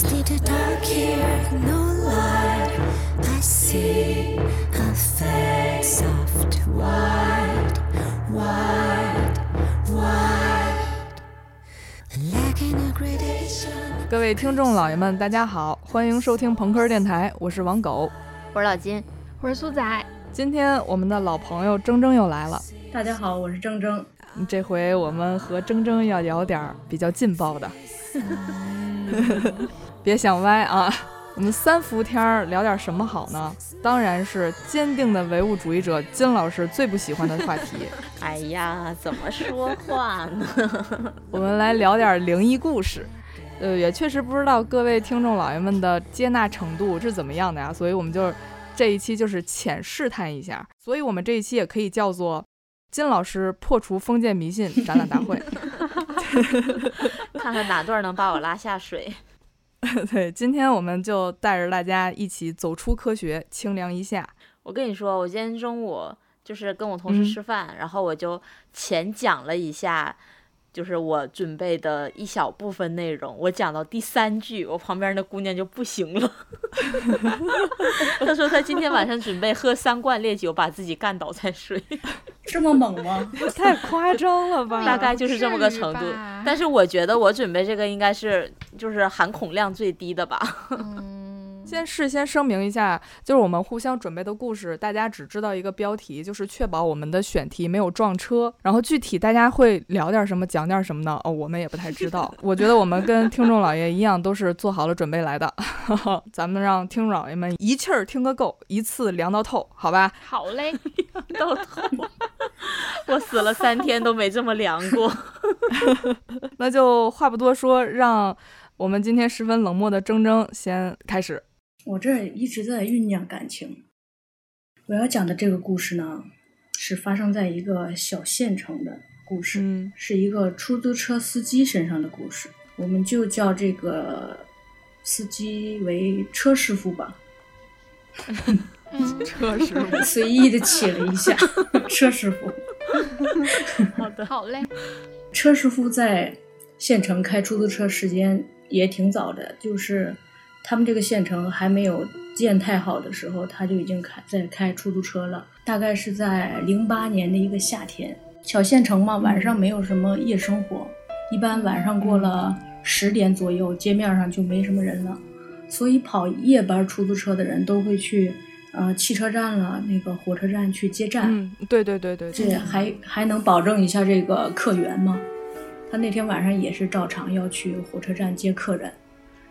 Misty to dark here, no light. I see a face soft, white, white, white. Like in a gradation. 各位听众老爷们，大家好，欢迎收听朋克电台，我是王狗。我是老金，我是苏仔，今天我们的老朋友铮铮又来了，大家好，我是铮铮。这回我们和铮铮要聊点儿比较劲爆的，别想歪啊！我们三伏天儿聊点什么好呢？当然是坚定的唯物主义者金老师最不喜欢的话题。哎呀，怎么说话呢？我们来聊点灵异故事。呃，也确实不知道各位听众老爷们的接纳程度是怎么样的呀，所以我们就这一期就是浅试探一下。所以我们这一期也可以叫做金老师破除封建迷信展览大会。看看哪段能把我拉下水。对，今天我们就带着大家一起走出科学，清凉一下。我跟你说，我今天中午就是跟我同事嗯吃饭，然后我就浅讲了一下，就是我准备的一小部分内容。我讲到第三句，我旁边那姑娘就不行了，她说她今天晚上准备喝三罐烈酒，把自己干倒再睡。这么猛吗？太夸张了吧？大概就是这么个程度。但是我觉得我准备这个应该是就是含孔量最低的吧。嗯，先事先声明一下，就是我们互相准备的故事，大家只知道一个标题，就是确保我们的选题没有撞车。然后具体大家会聊点什么，讲点什么呢？哦，我们也不太知道。我觉得我们跟听众老爷一样，都是做好了准备来的。咱们让听众老爷们一气儿听个够，一次凉到透，好吧？好嘞，到透，我死了三天都没这么凉过。那就话不多说，让我们今天十分冷漠的铮铮先开始。我这一直在酝酿感情。我要讲的这个故事呢，是发生在一个小县城的故事，嗯是一个出租车司机身上的故事。我们就叫这个司机为车师傅吧，嗯，车师傅，随意的起了一下车师傅。好的，好嘞，车师傅在县城开出租车时间也挺早的，就是他们这个县城还没有建太好的时候，他就已经开在开出租车了。大概是在零八年的一个夏天，小县城嘛，晚上没有什么夜生活，一般晚上过了十点左右，街面上就没什么人了，所以跑夜班出租车的人都会去呃汽车站了，那个火车站去接站。嗯，对对对对这对，还还能保证一下这个客源吗？他那天晚上也是照常要去火车站接客人，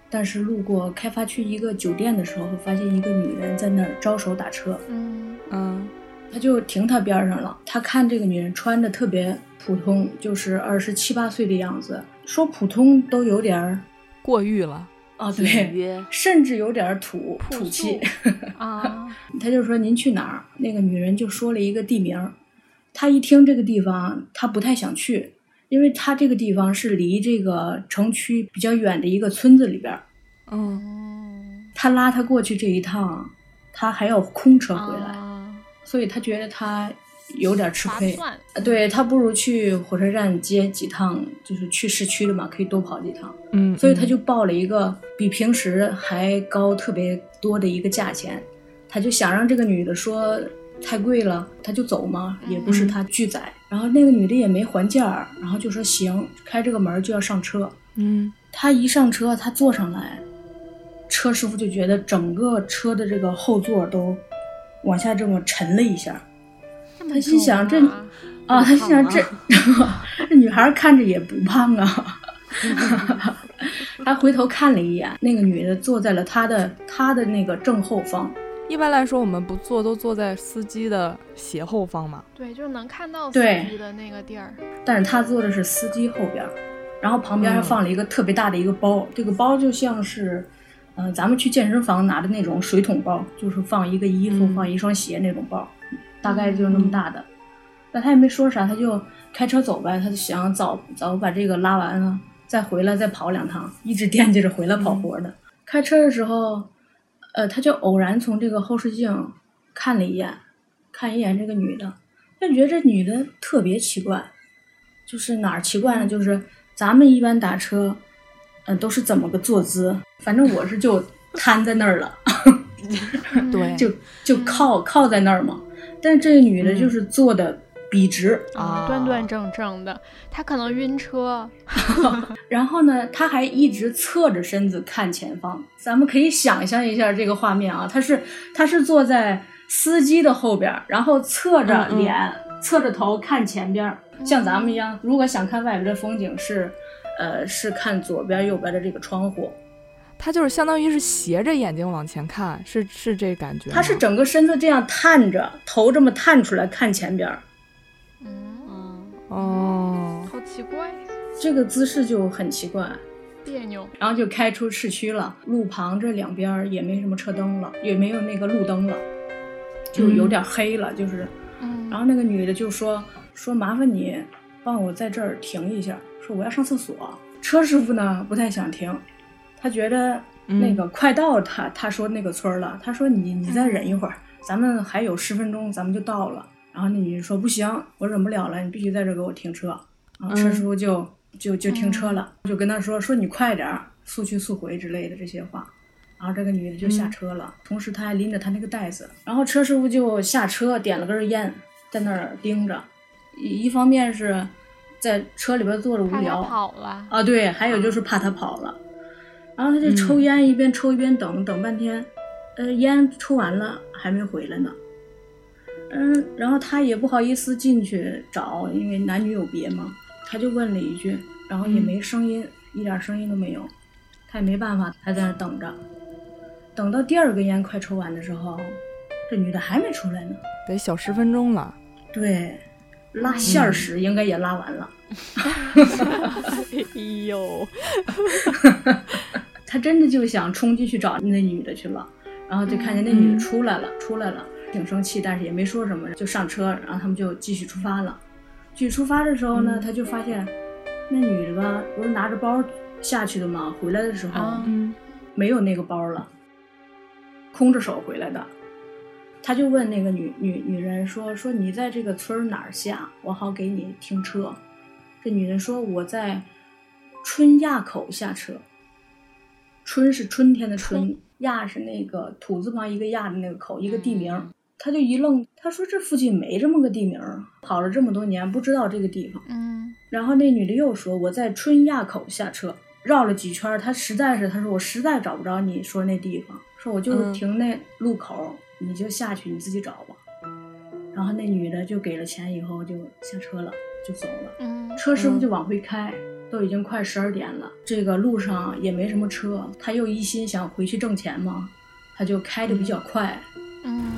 但是路过开发区一个酒店的时候，发现一个女人在那儿招手打车，嗯，嗯他就停他边上了。他看这个女人穿的特别普通，就是二十七八岁的样子，说普通都有点儿过誉了。啊，对，甚至有点儿土土气。啊，他就说您去哪儿？那个女人就说了一个地名。他一听这个地方，他不太想去，因为他这个地方是离这个城区比较远的一个村子里边儿。嗯嗯，他拉他过去这一趟，他还要空车回来，啊，所以他觉得他有点吃亏。对他不如去火车站接几趟，就是去市区的嘛，可以多跑几趟。嗯，所以他就报了一个比平时还高特别多的一个价钱，他就想让这个女的说太贵了，他就走嘛，也不是他拒载。然后那个女的也没还价，然后就说行，开这个门就要上车。嗯他一上车，他坐上来，车师傅就觉得整个车的这个后座都往下这么沉了一下。他心想这啊啊，他心想这 这女孩看着也不胖啊。他回头看了一眼，那个女的坐在了他的他的那个正后方。一般来说，我们不坐都坐在司机的斜后方嘛。对，就是能看到司机的那个地儿，但是他坐的是司机后边儿，然后旁边还嗯放了一个特别大的一个包，这个包就像是，嗯、咱们去健身房拿的那种水桶包，就是放一个衣服、嗯放一双鞋那种包，大概就是那么大的。但他也没说啥，他就开车走呗，他就想早早把这个拉完了，再回来再跑两趟，一直惦记着回来跑活的。开车的时候，呃，他就偶然从这个后视镜看了一眼，看一眼这个女的，他觉得这女的特别奇怪，就是哪儿奇怪呢？就是咱们一般打车，嗯、都是怎么个坐姿。反正我是就瘫在那儿了，对，就就靠靠在那儿嘛。但是这个女的就是坐的笔直，啊端端正正的，他可能晕车。然后呢，他还一直侧着身子看前方。咱们可以想象一下这个画面啊，他是他是坐在司机的后边儿，然后侧着嗯嗯脸、侧着头看前边儿，像咱们一样。如果想看外边的风景是，呃，是看左边右边的这个窗户。他就是相当于是斜着眼睛往前看，是是这感觉他。是整个身子这样探着，头这么探出来看前边儿，嗯，嗯，哦，好奇怪，这个姿势就很奇怪。别扭。然后就开出市区了，路旁这两边也没什么车灯了，也没有那个路灯了，就有点黑了，就是。嗯，然后那个女的就说说麻烦你帮我在这儿停一下，说我要上厕所。车师傅呢不太想停，他觉得那个快到他他说那个村了，他说你你再忍一会儿，咱们还有十分钟咱们就到了。然后那女的说不行，我忍不了了，你必须在这给我停车。然后车师傅就、就就停车了，就跟他说说你快点儿，速去速回之类的这些话。然后这个女的就下车了，同时她还拎着她那个袋子。然后车师傅就下车点了根烟，在那儿盯着。一一方面是在车里边坐着无聊跑了。啊，对，还有就是怕他跑了。然后他就抽烟，一边抽一边等，等半天，呃，烟抽完了还没回来呢。嗯，然后他也不好意思进去找，因为男女有别嘛，他就问了一句，然后也没声音，一点声音都没有。他也没办法，还在那等着。等到第二根烟快抽完的时候，这女的还没出来呢。得小十分钟了。对，拉线儿时应该也拉完了。哎呦，他真的就想冲进去找那女的去了，然后就看见那女的出来了，出来了，挺生气，但是也没说什么，就上车，然后他们就继续出发了。继续出发的时候呢，他就发现那女的吧，不是拿着包下去的吗？回来的时候、没有那个包了，空着手回来的。他就问那个女女女人说说你在这个村儿哪儿下，我好给你停车。这女人说我在春亚口下车。春是春天的春，亚是那个土字旁一个亚的那个口，一个地名。嗯他就一愣，他说这附近没这么个地名儿，跑了这么多年不知道这个地方。嗯然后那女的又说我在春亚口下车，绕了几圈儿，她实在是，他说我实在找不着你说那地方，说我就嗯停那路口，你就下去你自己找吧。然后那女的就给了钱以后就下车了，就走了。嗯车师傅就往回开，都已经快十二点了，这个路上也没什么车，他又一心想回去挣钱嘛，他就开的比较快，嗯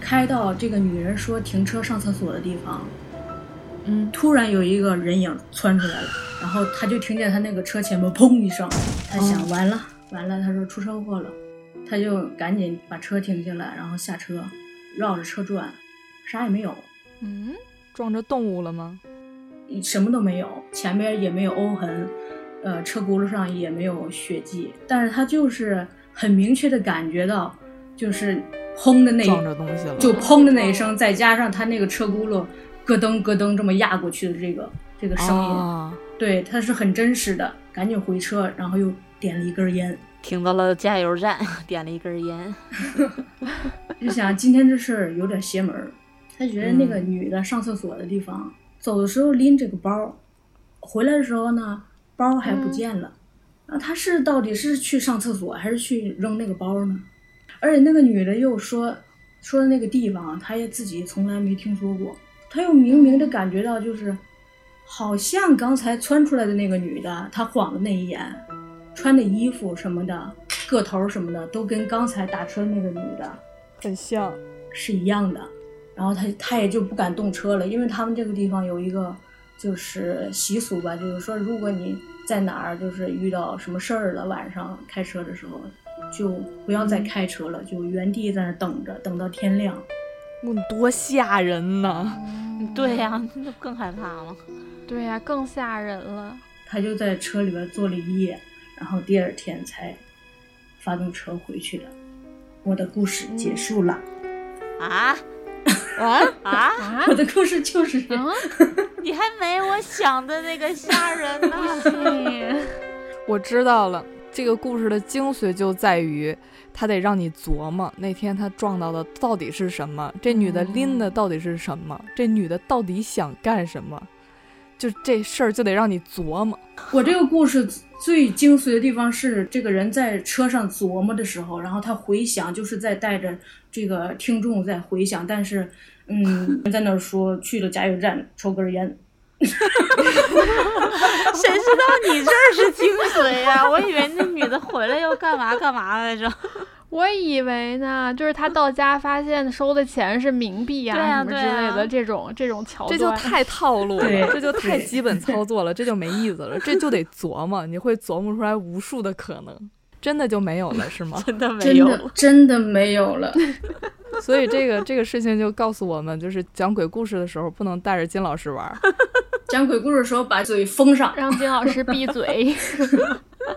开到这个女人说停车上厕所的地方，嗯，突然有一个人影窜出来了，然后他就听见他那个车前面砰一声，他想完了完了，他说出车祸了，他就赶紧把车停下来，然后下车，绕着车转，啥也没有，嗯？撞着动物了吗？什么都没有，前面也没有欧痕，呃，车轱辘上也没有血迹，但是他就是很明确的感觉到，就是砰的那撞着东西了。就砰的那一声，再加上他那个车轱辘咯噔咯噔这么压过去的这个这个声音，啊对，他是很真实的。赶紧回车，然后又点了一根烟，停到了加油站，点了一根烟。就想今天这事儿有点邪门儿。他觉得那个嗯女的上厕所的地方，走的时候拎这个包，回来的时候呢，包还不见了。啊，他是到底是去上厕所还是去扔那个包呢？而且那个女的又说说的那个地方，她也自己从来没听说过。她又明明的感觉到，就是好像刚才窜出来的那个女的，她晃的那一眼，穿的衣服什么的，个头什么的，都跟刚才打车那个女的很像。是一样的。然后她她也就不敢动车了，因为他们这个地方有一个就是习俗吧，就是说如果你在哪儿就是遇到什么事儿了，晚上开车的时候就不要再开车了，就原地在那等着，等到天亮。嗯，多吓人呐！嗯对呀、那更害怕了。对呀，更吓人了。他就在车里边坐了一夜，然后第二天才发动车回去的。我的故事结束了，啊啊，啊！啊我的故事就是这样。啊！你还没我想的那个吓人呢。对我知道了，这个故事的精髓就在于，他得让你琢磨那天他撞到的到底是什么，这女的拎的到底是什么，这女的到底想干什么，就这事儿就得让你琢磨。我这个故事最精髓的地方是，这个人在车上琢磨的时候，然后他回想，就是在带着这个听众在回想，但是，嗯，在那儿说去了加油站抽根烟。谁知道你这儿是精髓呀、我以为那女的回来要干嘛干嘛来着。我以为呢，就是他到家发现收的钱是冥币呀、对啊什么之类的这种这种桥段，这就太套路了，这就太基本操作了，这就没意思了，这就得琢磨，你会琢磨出来无数的可能，真的就没有了 是吗？真的没有的真的没有了。所以这个这个事情就告诉我们，就是讲鬼故事的时候不能带着金老师玩儿。讲鬼故事的时候把嘴封上。让金老师闭嘴。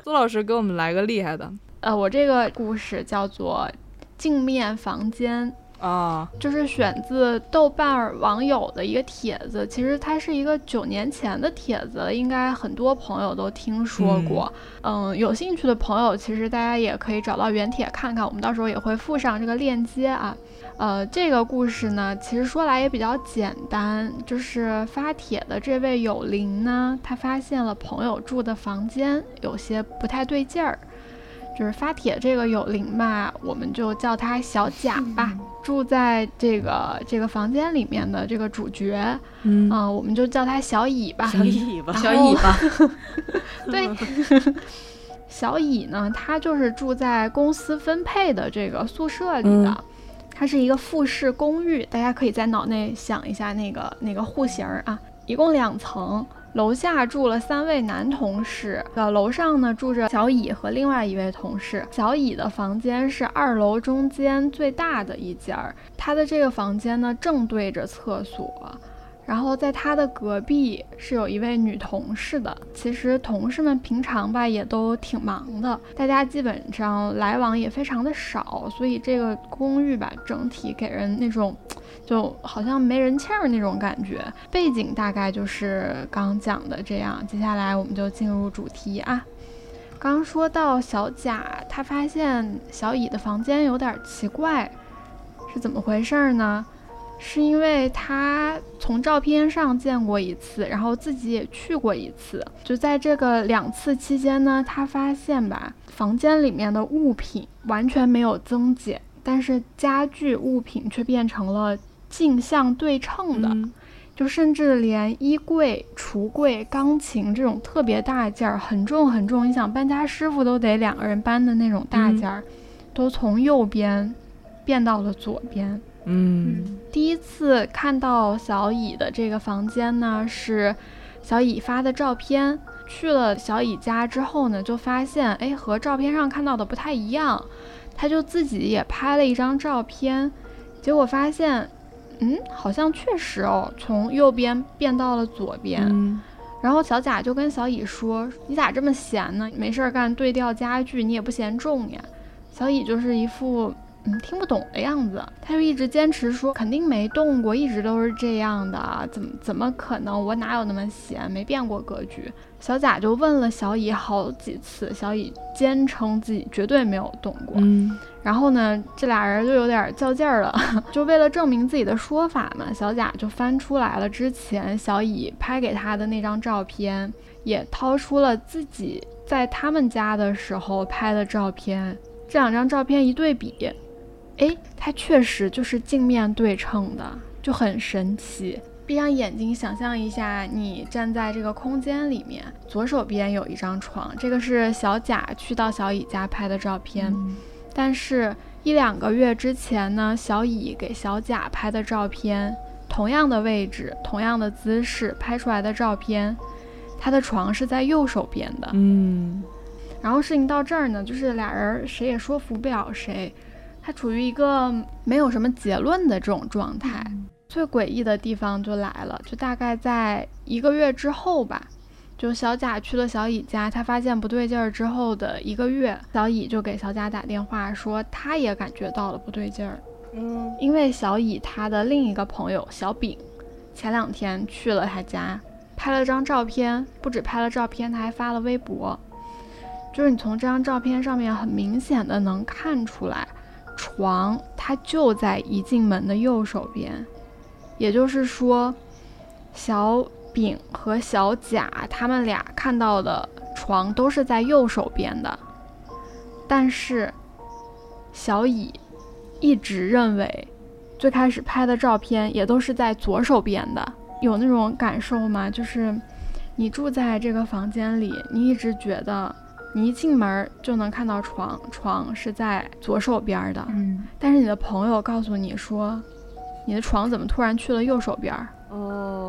苏老师给我们来个厉害的呃，我这个故事叫做《镜面房间》。啊，就是选自豆瓣儿网友的一个帖子，其实它是一个九年前的帖子，应该很多朋友都听说过。嗯有兴趣的朋友，其实大家也可以找到原帖看看，我们到时候也会附上这个链接啊。呃，这个故事呢，其实说来也比较简单，就是发帖的这位友邻呢，他发现了朋友住的房间有些不太对劲儿。就是发帖这个有灵吧，我们就叫他小贾吧。住在这个这个房间里面的这个主角，嗯啊、我们就叫他小乙吧。小乙吧，小乙吧，对，小乙呢，他就是住在公司分配的这个宿舍里的，嗯它是一个复式公寓，大家可以在脑内想一下那个那个户型儿啊，一共两层。楼下住了三位男同事，呃，楼上呢住着小乙和另外一位同事。小乙的房间是二楼中间最大的一间儿，他的这个房间呢正对着厕所，然后在他的隔壁是有一位女同事的。其实同事们平常吧也都挺忙的，大家基本上来往也非常的少，所以这个公寓吧整体给人那种就好像没人气儿那种感觉。背景大概就是刚讲的这样，接下来我们就进入主题啊。刚说到小贾，他发现小乙的房间有点奇怪，是怎么回事儿呢？是因为他从照片上见过一次，然后自己也去过一次。就在这个两次期间呢，他发现吧，房间里面的物品完全没有增减，但是家具物品却变成了镜像对称的。嗯就甚至连衣柜、橱柜、钢琴这种特别大件儿、很重很重，你想搬家师傅都得两个人搬的那种大件儿，都从右边变到了左边。嗯第一次看到小乙的这个房间呢，是小乙发的照片。去了小乙家之后呢，就发现哎和照片上看到的不太一样，他就自己也拍了一张照片，结果发现，嗯，好像确实哦，从右边变到了左边。嗯然后小贾就跟小乙说：“你咋这么闲呢？没事儿干对调家具，你也不嫌重呀？”小乙就是一副嗯听不懂的样子，他就一直坚持说肯定没动过，一直都是这样的，怎么 怎么可能？我哪有那么闲？没变过格局。小贾就问了小乙好几次，小乙坚称自己绝对没有动过。嗯然后呢，这俩人就有点较劲儿了，就为了证明自己的说法嘛，小贾就翻出来了之前小乙拍给他的那张照片，也掏出了自己在他们家的时候拍的照片，这两张照片一对比，诶，它确实就是镜面对称的，就很神奇。闭上眼睛，想象一下，你站在这个空间里面，左手边有一张床，这个是小贾去到小乙家拍的照片。但是，一两个月之前呢，小乙给小甲拍的照片，同样的位置、同样的姿势拍出来的照片，他的床是在右手边的。嗯然后事情到这儿呢，就是俩人谁也说服不了谁，他处于一个没有什么结论的这种状态。最诡异的地方就来了，就大概在一个月之后吧，就小贾去了小乙家，他发现不对劲儿之后的一个月，小乙就给小贾打电话说，他也感觉到了不对劲儿，嗯因为小乙他的另一个朋友小丙，前两天去了他家，拍了张照片，不止拍了照片，他还发了微博。就是你从这张照片上面很明显的能看出来，床它就在一进门的右手边，也就是说，小丙和小甲他们俩看到的床都是在右手边的，但是小乙一直认为最开始拍的照片也都是在左手边的，有那种感受吗？就是你住在这个房间里，你一直觉得。你一进门就能看到床，床是在左手边的。嗯，但是你的朋友告诉你说，你的床怎么突然去了右手边？哦哦，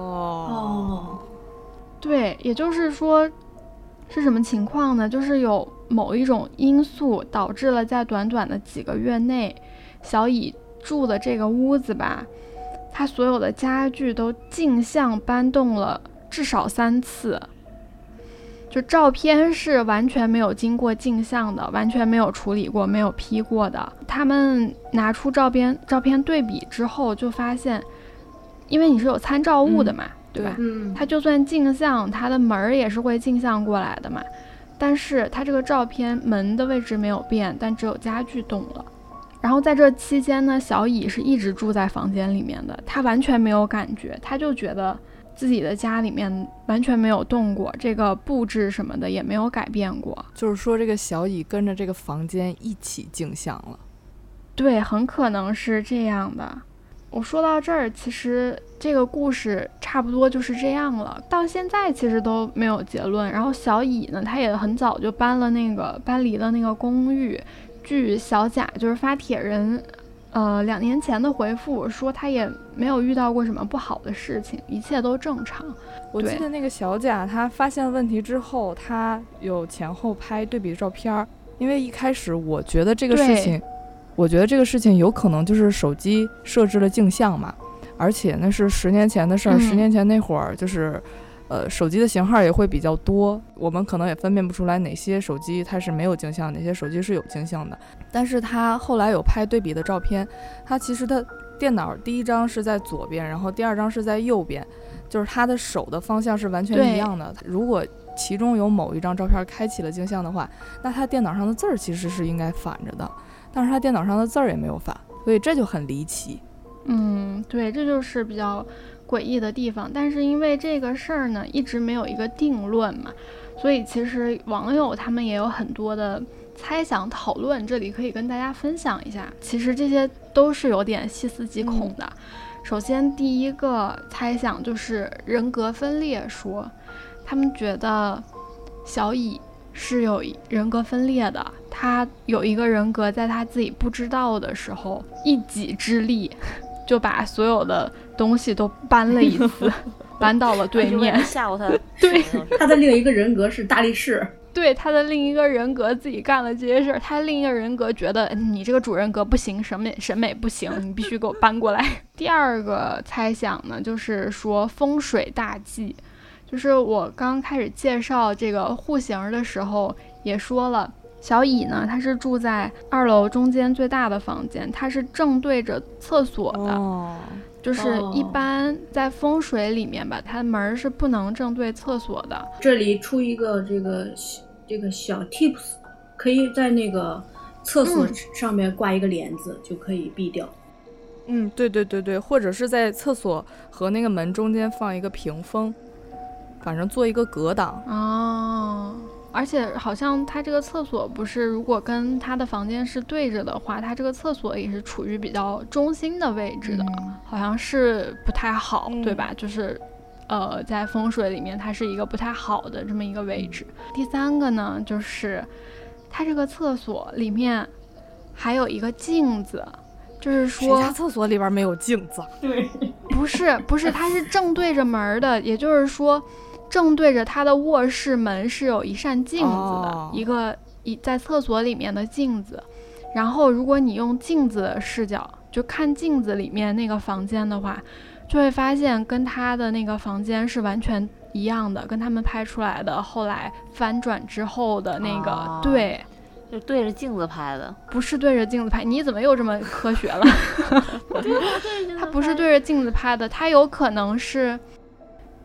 对，也就是说，是什么情况呢？就是有某一种因素导致了在短短的几个月内，小乙住的这个屋子吧，他所有的家具都镜像搬动了至少三次。就照片是完全没有经过镜像的，完全没有处理过，没有 P 过的。他们拿出照片，照片对比之后，就发现，因为你是有参照物的嘛，对吧？嗯，它就算镜像，它的门儿也是会镜像过来的嘛。但是它这个照片门的位置没有变，但只有家具动了。然后在这期间呢，小乙是一直住在房间里面的，他完全没有感觉，他就觉得。自己的家里面完全没有动过，这个布置什么的也没有改变过。就是说，这个小乙跟着这个房间一起镜像了。对，很可能是这样的。我说到这儿，其实这个故事差不多就是这样了。到现在其实都没有结论。然后小乙呢，他也很早就搬了那个搬离了那个公寓。据小贾就是发帖人。呃，两年前的回复说他也没有遇到过什么不好的事情，一切都正常。我记得那个小贾，他发现问题之后，他有前后拍对比照片儿。因为一开始我觉得这个事情，我觉得这个事情有可能就是手机设置了镜像嘛，而且那是十年前的事儿，十年前那会儿就是。呃，手机的型号也会比较多，我们可能也分辨不出来哪些手机它是没有镜像，哪些手机是有镜像的。但是他后来有拍对比的照片，他其实他电脑第一张是在左边，然后第二张是在右边，就是他的手的方向是完全一样的。如果其中有某一张照片开启了镜像的话，那他电脑上的字儿其实是应该反着的，但是他电脑上的字儿也没有反，所以这就很离奇。嗯，对，这就是比较。诡异的地方，但是因为这个事儿呢，一直没有一个定论嘛，所以其实网友他们也有很多的猜想讨论，这里可以跟大家分享一下。其实这些都是有点细思极恐的。首先，第一个猜想就是人格分裂说，他们觉得小乙是有人格分裂的，他有一个人格在他自己不知道的时候，一己之力 就把所有的。东西都搬了一次，搬到了对面，吓唬他。对，他的另一个人格是大力士。对，他的另一个人格自己干了这些事儿，他另一个人格觉得你这个主人格不行，审美审美不行，你必须给我搬过来。第二个猜想呢，就是说风水大忌，就是我刚开始介绍这个户型的时候也说了，小乙呢，他是住在二楼中间最大的房间，他是正对着厕所的。就是一般在风水里面吧，它门是不能正对厕所的。这里出一个这个这个小 tips，可以在那个厕所上面挂一个帘子，就可以避掉。嗯，对对对对，或者是在厕所和那个门中间放一个屏风，反正做一个隔挡。哦。而且好像他这个厕所不是，如果跟他的房间是对着的话，他这个厕所也是处于比较中心的位置的，好像是不太好，对吧？就是，呃，在风水里面，它是一个不太好的这么一个位置。第三个呢，就是他这个厕所里面还有一个镜子，就是说，家厕所里边没有镜子？对，不是，不是，它是正对着门的，也就是说。正对着他的卧室门是有一扇镜子的，一个一在厕所里面的镜子。然后，如果你用镜子的视角就看镜子里面那个房间的话，就会发现跟他的那个房间是完全一样的，跟他们拍出来的后来翻转之后的那个对，就对着镜子拍的，不是对着镜子拍。你怎么又这么科学了？他不是对着镜子拍的，他有可能是。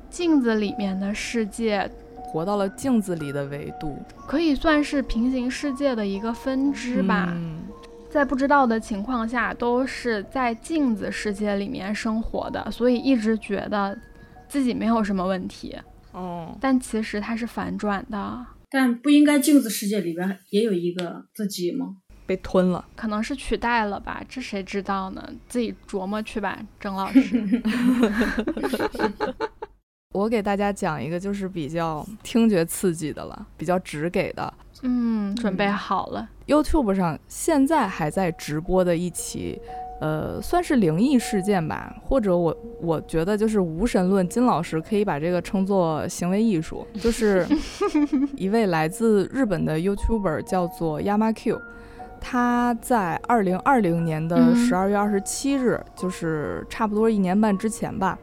镜子里面的世界活到了镜子里的维度，可以算是平行世界的一个分支吧。嗯在不知道的情况下，都是在镜子世界里面生活的，所以一直觉得自己没有什么问题。哦，但其实它是反转的，但不应该镜子世界里边也有一个自己吗？被吞了。可能是取代了吧，这谁知道呢？自己琢磨去吧，郑老师。我给大家讲一个就是比较听觉刺激的了，比较直给的。嗯，准备好了。YouTube 上现在还在直播的一起，呃，算是灵异事件吧，或者我我觉得就是无神论，金老师可以把这个称作行为艺术，就是 一位来自日本的 YouTuber 叫做 Yama-Q。他在二零二零年的嗯十二月二十七日，就是差不多一年半之前吧，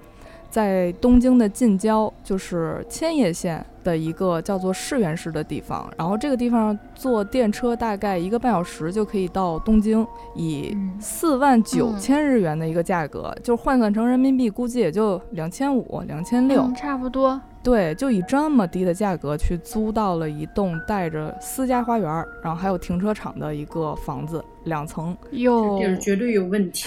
在东京的近郊，就是千叶县的一个叫做世园市的地方。然后这个地方坐电车大概一个半小时就可以到东京，以嗯四万九千日元的一个价格，就是换算成人民币，估计也就两千五、两千六嗯，。差不多。对，就以这么低的价格去租到了一栋带着私家花园，然后还有停车场的一个房子，两层。哟地，儿绝对有问题。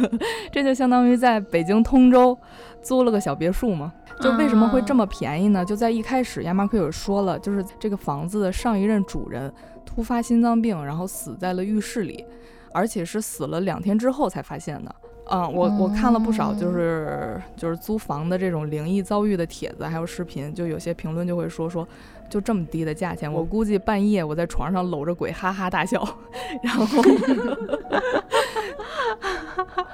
这就相当于在北京通州租了个小别墅嘛。就为什么会这么？么便宜呢？就在一开始，亚麻克有说了，就是这个房子的上一任主人突发心脏病，然后死在了浴室里，而且是死了两天之后才发现的。嗯，我我看了不少，就是就是租房的这种灵异遭遇的帖子，还有视频，就有些评论就会说说，就这么低的价钱，我估计半夜我在床上搂着鬼哈哈大笑，然后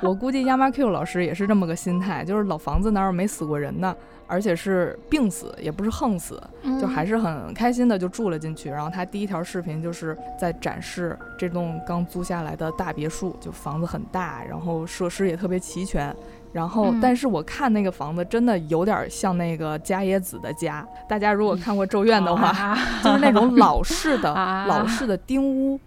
我估计亚麻 Q 老师也是这么个心态，就是老房子哪有没死过人呢？而且是病死，也不是横死，就还是是很开心的就住了进去。然后他第一条视频就是在展示这栋刚租下来的大别墅，就房子很大，然后设施也特别齐全。然后，嗯但是我看那个房子真的有点像那个加椰子的家。大家如果看过《咒怨》的话，啊 就是那种老式的、啊老式的丁屋，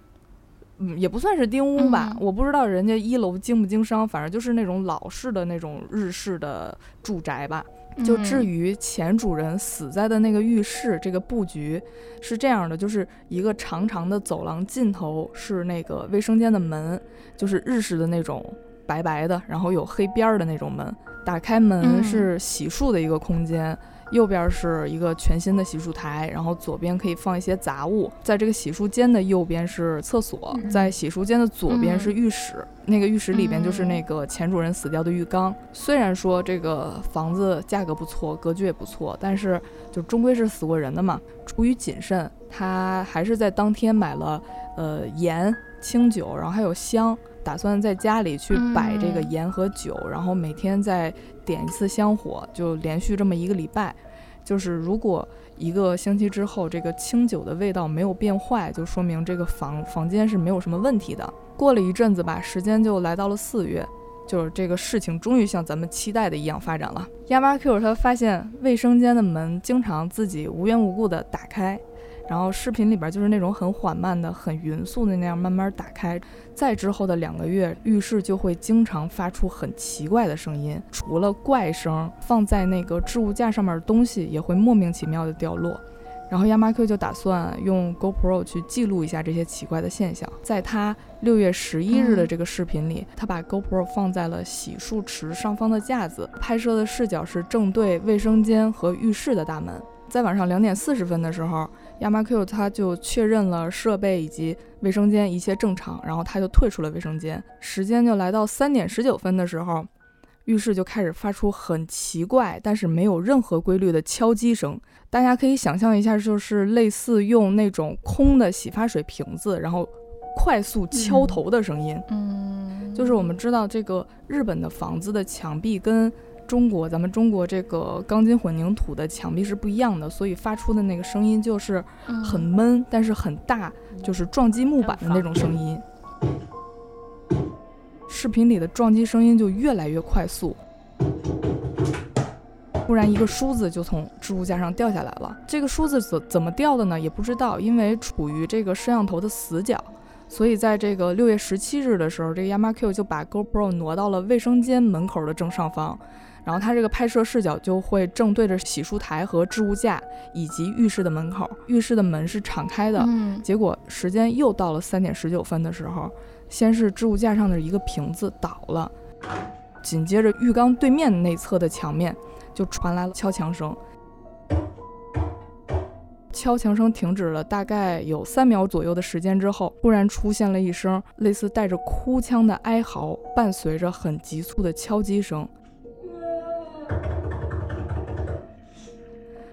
嗯，也不算是丁屋吧，嗯我不知道人家一楼经不经商，反正就是那种老式的那种日式的住宅吧。就至于于前主人死在的那个浴室，这个布局是这样的，就是一个长长的走廊，尽头是那个卫生间的门，就是日式的那种白白的，然后有黑边儿的那种门。打开门嗯是洗漱的一个空间，右边是一个全新的洗漱台，然后左边可以放一些杂物。在这个洗漱间的右边是厕所，嗯在洗漱间的左边嗯是浴室。那个浴室里边就是那个前主人死掉的浴缸。虽然说这个房子价格不错，格局也不错，但是就终归是死过人的嘛。出于谨慎，他还是在当天买了呃盐、清酒，然后还有香。打算在家里去摆这个嗯盐和酒，然后每天再点一次香火，就连续这么一个礼拜。就是如果一个星期之后，这个清酒的味道没有变坏，就说明这个房房间是没有什么问题的。过了一阵子吧，时间就来到了四月，就是这个事情终于像咱们期待的一样发展了。亚麻 Q 他发现卫生间的门经常自己无缘无故的打开，然后视频里边就是那种很缓慢的、很匀速的那样慢慢打开。再之后的两个月，浴室就会经常发出很奇怪的声音，除了怪声，放在那个置物架上面的东西也会莫名其妙的掉落。然后亚麻 Q 就打算用 GoPro 去记录一下这些奇怪的现象。在他六月十一日的这个视频里，他把 GoPro 放在了洗漱池上方的架子，拍摄的视角是正对卫生间和浴室的大门。在晚上两点四十分的时候，亚麻 Q 他就确认了设备以及卫生间一切正常，然后他就退出了卫生间。时间就来到三点十九分的时候，浴室就开始发出很奇怪，但是没有任何规律的敲击声。大家可以想象一下，就是类似用那种空的洗发水瓶子，然后快速敲头的声音。嗯，就是我们知道，这个日本的房子的墙壁跟中国咱们中国这个钢筋混凝土的墙壁是不一样的，所以发出的那个声音就是嗯很闷，但是很大，就是撞击木板的那种声音。视频里的撞击声音就越来越快速，突然一个梳子就从置物架上掉下来了。这个梳子怎怎么掉的呢？也不知道，因为处于这个摄像头的死角，所以在这个六月十七日的时候，这个亚麻 Q 就把 GoPro 挪到了卫生间门口的正上方，然后它这个拍摄视角就会正对着洗漱台和置物架以及浴室的门口，浴室的门是敞开的。嗯结果时间又到了三点十九分的时候，先是置物架上的一个瓶子倒了，紧接着浴缸对面内侧的墙面就传来了敲墙声。敲墙声停止了大概有三秒左右的时间之后，突然出现了一声类似带着哭腔的哀嚎，伴随着很急促的敲击声。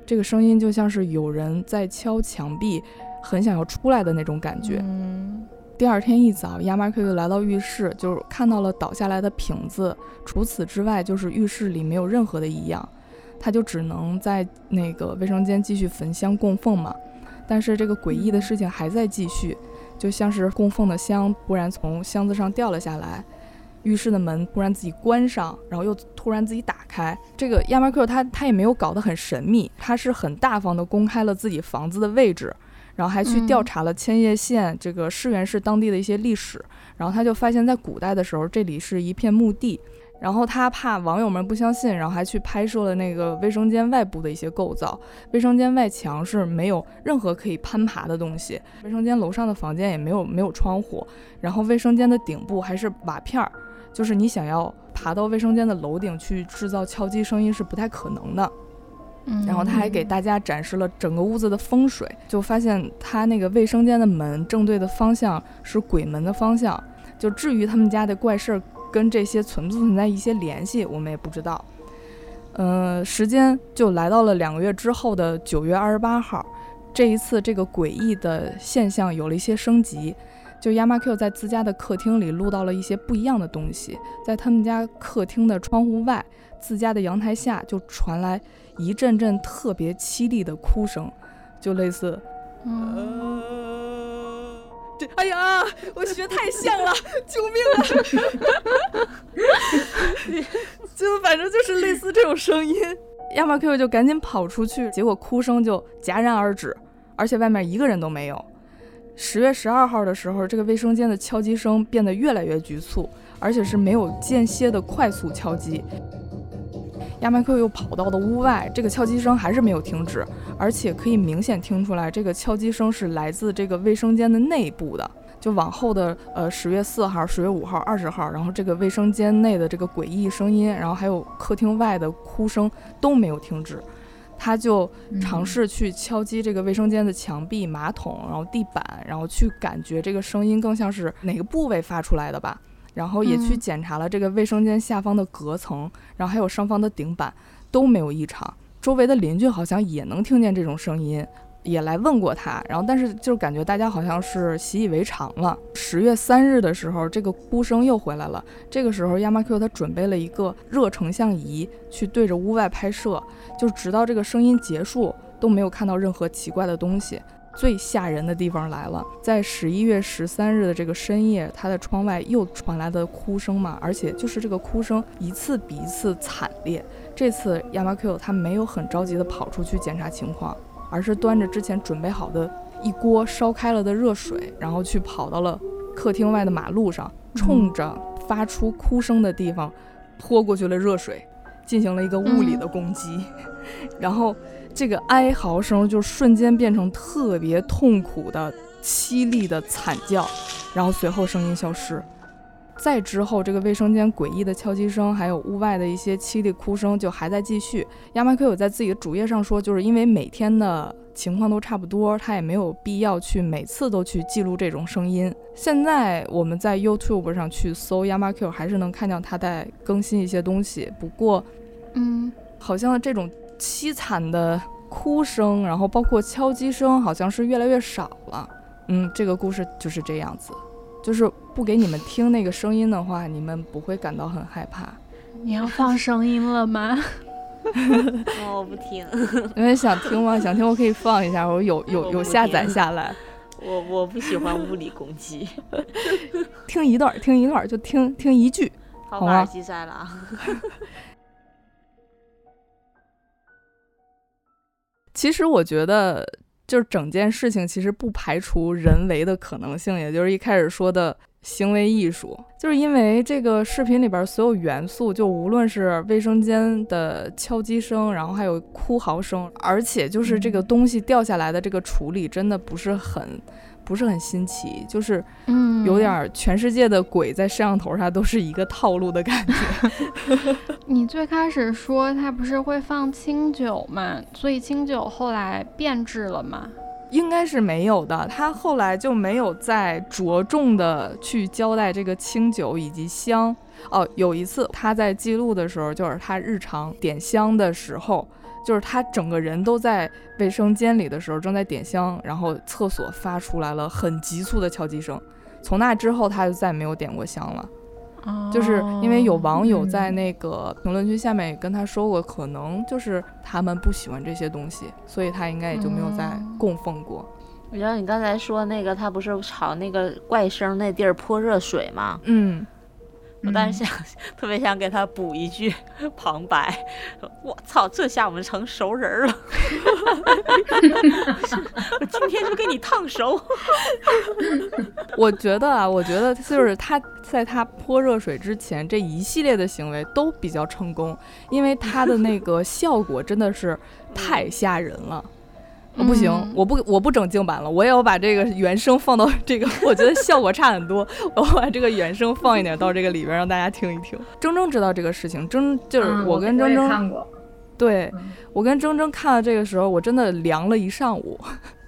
这个声音就像是有人在敲墙壁，很想要出来的那种感觉。第二天一早，亚麻克又来到浴室，就是看到了倒下来的瓶子。除此之外，就是浴室里没有任何的异样，他就只能在那个卫生间继续焚香供奉嘛。但是这个诡异的事情还在继续，就像是供奉的香突然从箱子上掉了下来，浴室的门突然自己关上，然后又突然自己打开。这个亚马克他他也没有搞得很神秘，他是很大方的公开了自己房子的位置。然后还去调查了千叶县这个世原市当地的一些历史，然后他就发现，在古代的时候，这里是一片墓地。然后他怕网友们不相信，然后还去拍摄了那个卫生间外部的一些构造。卫生间外墙是没有任何可以攀爬的东西，卫生间楼上的房间也没有没有窗户，然后卫生间的顶部还是瓦片儿，就是你想要爬到卫生间的楼顶去制造敲击声音是不太可能的。嗯，然后他还给大家展示了整个屋子的风水，就发现他那个卫生间的门正对的方向是鬼门的方向。就至于他们家的怪事儿跟这些存不存在一些联系，我们也不知道。呃，时间就来到了两个月之后的九月二十八号，这一次这个诡异的现象有了一些升级。就亚麻 Q 在自家的客厅里录到了一些不一样的东西，在他们家客厅的窗户外，自家的阳台下就传来一阵阵特别凄厉的哭声，就类似嗯这，哎呀，我学太像了，救命啊！就反正就是类似这种声音，亚麻 Q 就赶紧跑出去，结果哭声就戛然而止，而且外面一个人都没有。十月十二号的时候，这个卫生间的敲击声变得越来越局促，而且是没有间歇的快速敲击。亚麦克又跑到了屋外，这个敲击声还是没有停止，而且可以明显听出来，这个敲击声是来自这个卫生间的内部的。就往后的呃十月四号、十月五号、二十号，然后这个卫生间内的这个诡异声音，然后还有客厅外的哭声都没有停止。他就尝试去敲击这个卫生间的墙壁、马桶，然后地板，然后去感觉这个声音更像是哪个部位发出来的吧。然后也去嗯检查了这个卫生间下方的隔层，然后还有上方的顶板都没有异常。周围的邻居好像也能听见这种声音，也来问过他，然后但是就感觉大家好像是习以为常了。十月三日的时候，这个哭声又回来了。这个时候，亚麻 Q 他准备了一个热成像仪去对着屋外拍摄，就直到这个声音结束都没有看到任何奇怪的东西。最吓人的地方来了，在十一月十三日的这个深夜，他的窗外又传来的哭声嘛，而且就是这个哭声一次比一次惨烈。这次亚麻 Q 他没有很着急的跑出去检查情况，而是端着之前准备好的一锅烧开了的热水，然后去跑到了客厅外的马路上，冲着发出哭声的地方泼过去了热水，进行了一个物理的攻击，然后这个哀嚎声就瞬间变成特别痛苦的、凄厉的惨叫，然后随后声音消失。再之后，这个卫生间诡异的敲击声，还有屋外的一些凄厉哭声就还在继续。亚麻 Q 有在自己的主页上说，就是因为每天的情况都差不多，他也没有必要去每次都去记录这种声音。现在我们在 YouTube 上去搜亚麻 Q，还是能看到他在更新一些东西。不过，嗯好像这种凄惨的哭声，然后包括敲击声，好像是越来越少了。嗯，这个故事就是这样子，就是不给你们听那个声音的话，你们不会感到很害怕，你要放声音了吗？哦，我不听，你们想听吗？想听我可以放一下，我有有有下载下来，我我不喜欢物理攻击。听一段儿，听一段儿，就听听一句。好，好啊把耳机摘了啊。其实我觉得就是整件事情其实不排除人为的可能性，也就是一开始说的行为艺术，就是因为这个视频里边所有元素，就无论是卫生间的敲击声，然后还有哭嚎声，而且就是这个东西掉下来的这个处理，真的不是很。不是很新奇，就是嗯，有点儿全世界的鬼在摄像头上都是一个套路的感觉。你最开始说他不是会放清酒嘛，所以清酒后来变质了吗？应该是没有的，他后来就没有再着重的去交代这个清酒以及香。哦，有一次他在记录的时候，就是他日常点香的时候。就是他整个人都在卫生间里的时候，正在点香，然后厕所发出来了很急促的敲击声。从那之后，他就再没有点过香了。就是因为有网友在那个评论区下面也跟他说过，可能就是他们不喜欢这些东西，所以他应该也就没有再供奉过。我觉得你刚才说那个，他不是朝那个怪声那地儿泼热水吗？嗯。我当时想，特别想给他补一句旁白。我操，这下我们成熟人了。我今天就给你烫熟。我觉得啊，我觉得就是他在他泼热水之前这一系列的行为都比较成功，因为他的那个效果真的是太吓人了。不行，我不我不整静版了，我也要把这个原声放到这个，我觉得效果差很多。我把这个原声放一点到这个里边，让大家听一听。铮铮知道这个事情，铮就是我跟铮铮看过，对我跟铮铮看了这个时候，我真的凉了一上午，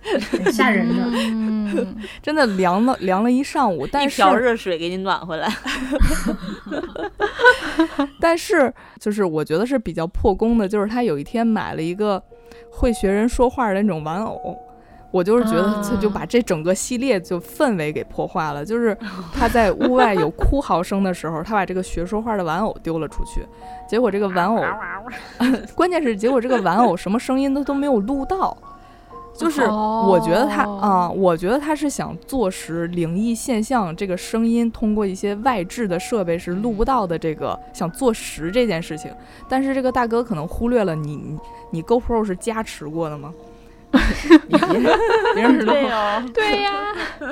吓人的，真的凉了凉了一上午。但是一瓢热水给你暖回来。但是就是我觉得是比较破功的，就是他有一天买了一个。会学人说话的那种玩偶，我就是觉得他就把这整个系列就氛围给破坏了。就是他在屋外有哭嚎声的时候，他把这个学说话的玩偶丢了出去，结果这个玩偶，关键是结果这个玩偶什么声音都都没有录到。就是我觉得他啊，我觉得他是想坐实灵异现象这个声音通过一些外置的设备是录不到的，这个想坐实这件事情。但是这个大哥可能忽略了你。你 GoPro 是加持过的吗？别人知道哦，对呀，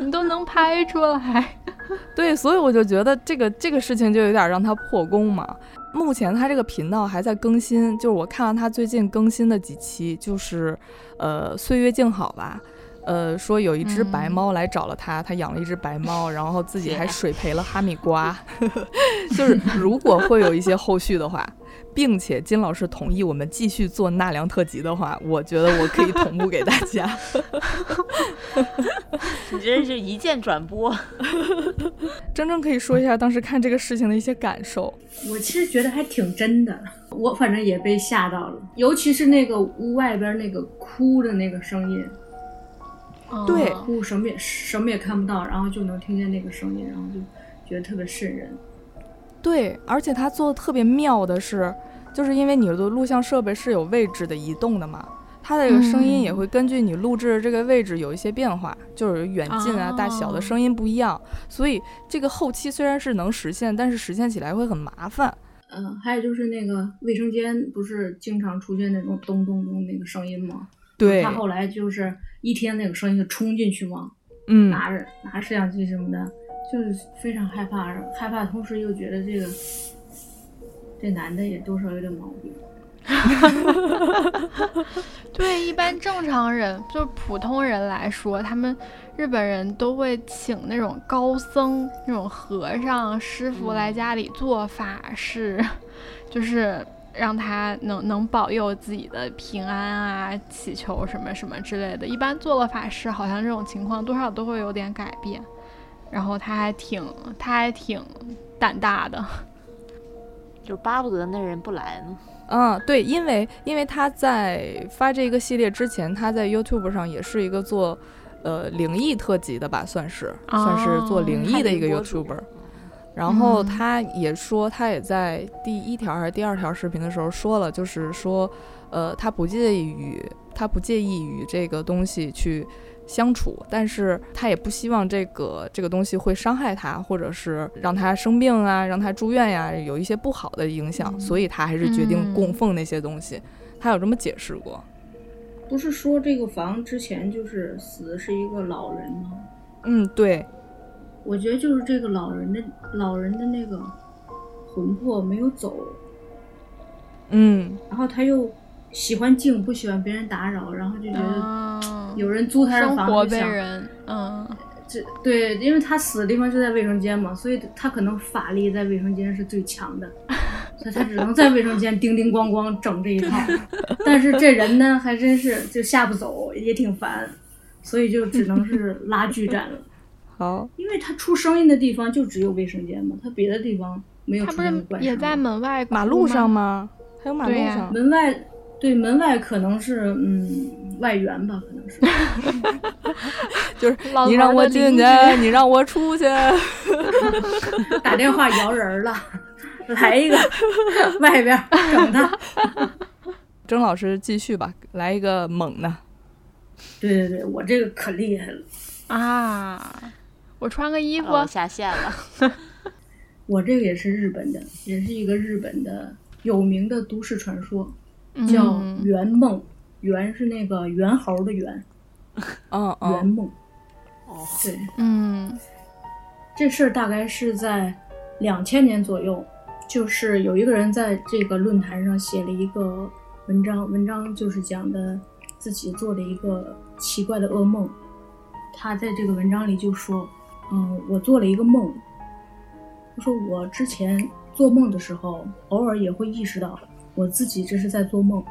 你都能拍出来。对，所以我就觉得这个这个事情就有点让他破功嘛。目前他这个频道还在更新，就是我看了他最近更新的几期，就是呃岁月静好吧，呃说有一只白猫来找了他，他养了一只白猫，然后自己还 水培了哈密瓜，就是如果会有一些后续的话。并且金老师同意我们继续做纳凉特辑的话，我觉得我可以同步给大家。你这是一键转播。真正可以说一下当时看这个事情的一些感受。我其实觉得还挺真的，我反正也被吓到了，尤其是那个屋外边那个哭的那个声音。对，哭什么也什么也看不到，然后就能听见那个声音，然后就觉得特别瘆人。对，而且他做的特别妙的是，就是因为你的录像设备是有位置的移动的嘛，它的这个声音也会根据你录制的这个位置有一些变化，就是远近啊、大小的声音不一样，所以这个后期虽然是能实现，但是实现起来会很麻烦。嗯，还有就是那个卫生间不是经常出现那种咚咚咚那个声音吗？对，他后来就是一天那个声音就冲进去嘛，嗯，拿着拿着摄像机什么的。就是非常害怕，害怕，同时又觉得这个这男的也多少有点毛病。对，一般正常人，就普通人来说，他们日本人都会请那种高僧、那种和尚师傅来家里做法事，就是让他能能保佑自己的平安啊，祈求什么什么之类的。一般做了法事，好像这种情况多少都会有点改变。然后他还挺，他还挺胆大的，就巴不得那人不来呢。嗯，对，因为因为他在发这个系列之前，他在 YouTube 上也是一个做呃灵异特辑的吧，算是算是做灵异的一个 YouTuber。然后他也说，他也在第一条还是第二条视频的时候说了，就是说，呃，他不介意与他不介意与这个东西去。相处，但是他也不希望这个这个东西会伤害他，或者是让他生病啊，让他住院呀，有一些不好的影响，所以他还是决定供奉那些东西。他有这么解释过。不是说这个房之前就是死的是一个老人吗？嗯，对，我觉得就是这个老人的老人的那个魂魄没有走，嗯然后他又喜欢静，不喜欢别人打扰，然后就觉得嗯，有人租他的房子，想被人，嗯，这对，因为他死的地方就在卫生间嘛，所以他可能法力在卫生间是最强的，所以他只能在卫生间叮叮咣咣整这一套。但是这人呢，还真是就下不走，也挺烦，所以就只能是拉锯战了。好，因为他出声音的地方就只有卫生间嘛，他别的地方没有他不是也在门外马路上吗？还有马路上，门外，对门外可能是嗯外援吧，可能是。就是你让我进去，你让我出去。打电话摇人儿了，来一个外边儿整他。曾老师继续吧，来一个猛的。对对对，我这个可厉害了，啊！我穿个衣服，哦，下线了。我这个也是日本的，也是一个日本的有名的都市传说，叫嗯圆梦。圆是那个猿猴的猿，嗯圆嗯梦。哦，对，嗯这事儿大概是在两千年左右，就是有一个人在这个论坛上写了一个文章，文章就是讲的自己做的一个奇怪的噩梦。他在这个文章里就说：“嗯，我做了一个梦。他说我之前做梦的时候，偶尔也会意识到我自己这是在做梦。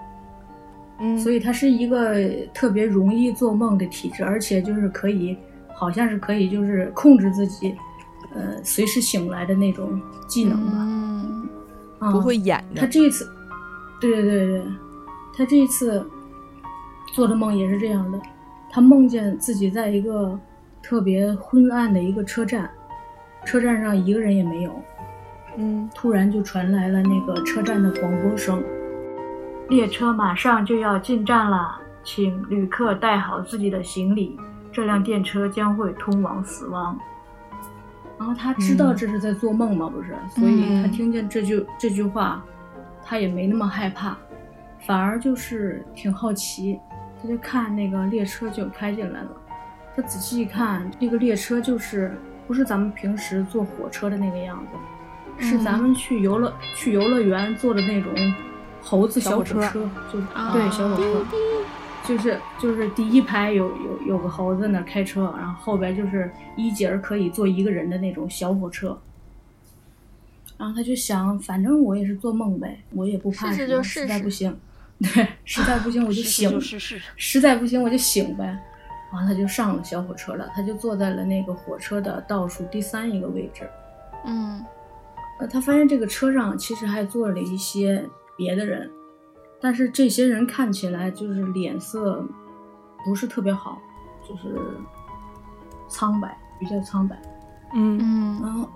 嗯，所以他是一个特别容易做梦的体质，而且就是可以，好像是可以就是控制自己，呃，随时醒来的那种技能吧。嗯啊、不会演的他。这一次，对对对对，他这一次做的梦也是这样的，他梦见自己在一个特别昏暗的一个车站，车站上一个人也没有，嗯突然就传来了那个车站的广播声：“列车马上就要进站了，请旅客带好自己的行李，这辆电车将会通往死亡。”然后他知道嗯这是在做梦嘛，不是？所以他嗯听见这句这句话，他也没那么害怕，反而就是挺好奇，他就看那个列车就开进来了。他仔细一看，这个列车就是不是咱们平时坐火车的那个样子，是咱们去游乐、去游乐园坐的那种猴子小火车就是、啊对小火车，就是就是第一排有有有个猴子在那儿开车，然后后边就是一节儿可以坐一个人的那种小火车。然后他就想，反正我也是做梦呗，我也不怕试试什么，就试试实在不行，对，实在不行我就 试试醒，就试试。实在不行我就醒呗。然后他就上了小火车了，他就坐在了那个火车的倒数第三一个位置。嗯呃，他发现这个车上其实还坐了一些别的人，但是这些人看起来就是脸色不是特别好，就是苍白，比较苍白。嗯嗯然后，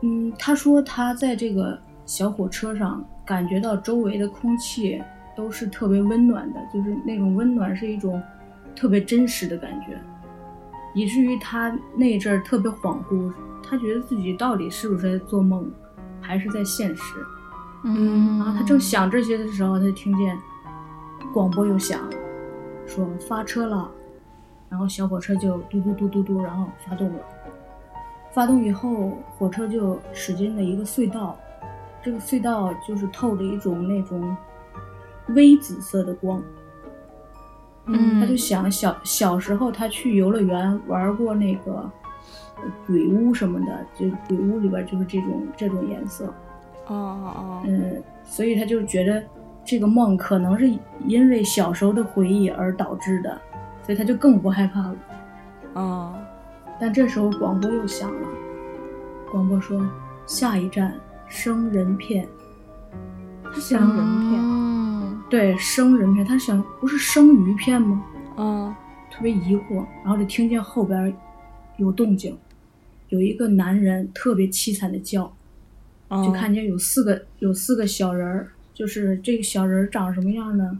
嗯，他说他在这个小火车上感觉到周围的空气都是特别温暖的，就是那种温暖是一种特别真实的感觉，以至于他那阵儿特别恍惚，他觉得自己到底是不是在做梦，还是在现实。嗯，然后他正想这些的时候，他就听见广播又响了，说发车了，然后小火车就嘟嘟嘟嘟嘟，然后发动了。发动以后，火车就驶进了一个隧道，这个隧道就是透着一种那种微紫色的光。嗯他就想小小时候他去游乐园玩过那个呃鬼屋什么的，就鬼屋里边就是这种这种颜色。哦哦嗯，所以他就觉得这个梦可能是因为小时候的回忆而导致的，所以他就更不害怕了。哦但这时候广播又响了，广播说下一站生人片。他想生人片嗯对生人片，他想不是生鱼片吗？嗯特别疑惑，然后就听见后边有动静，有一个男人特别凄惨的叫，哦，就看见有四个有四个小人儿，就是这个小人儿长什么样呢？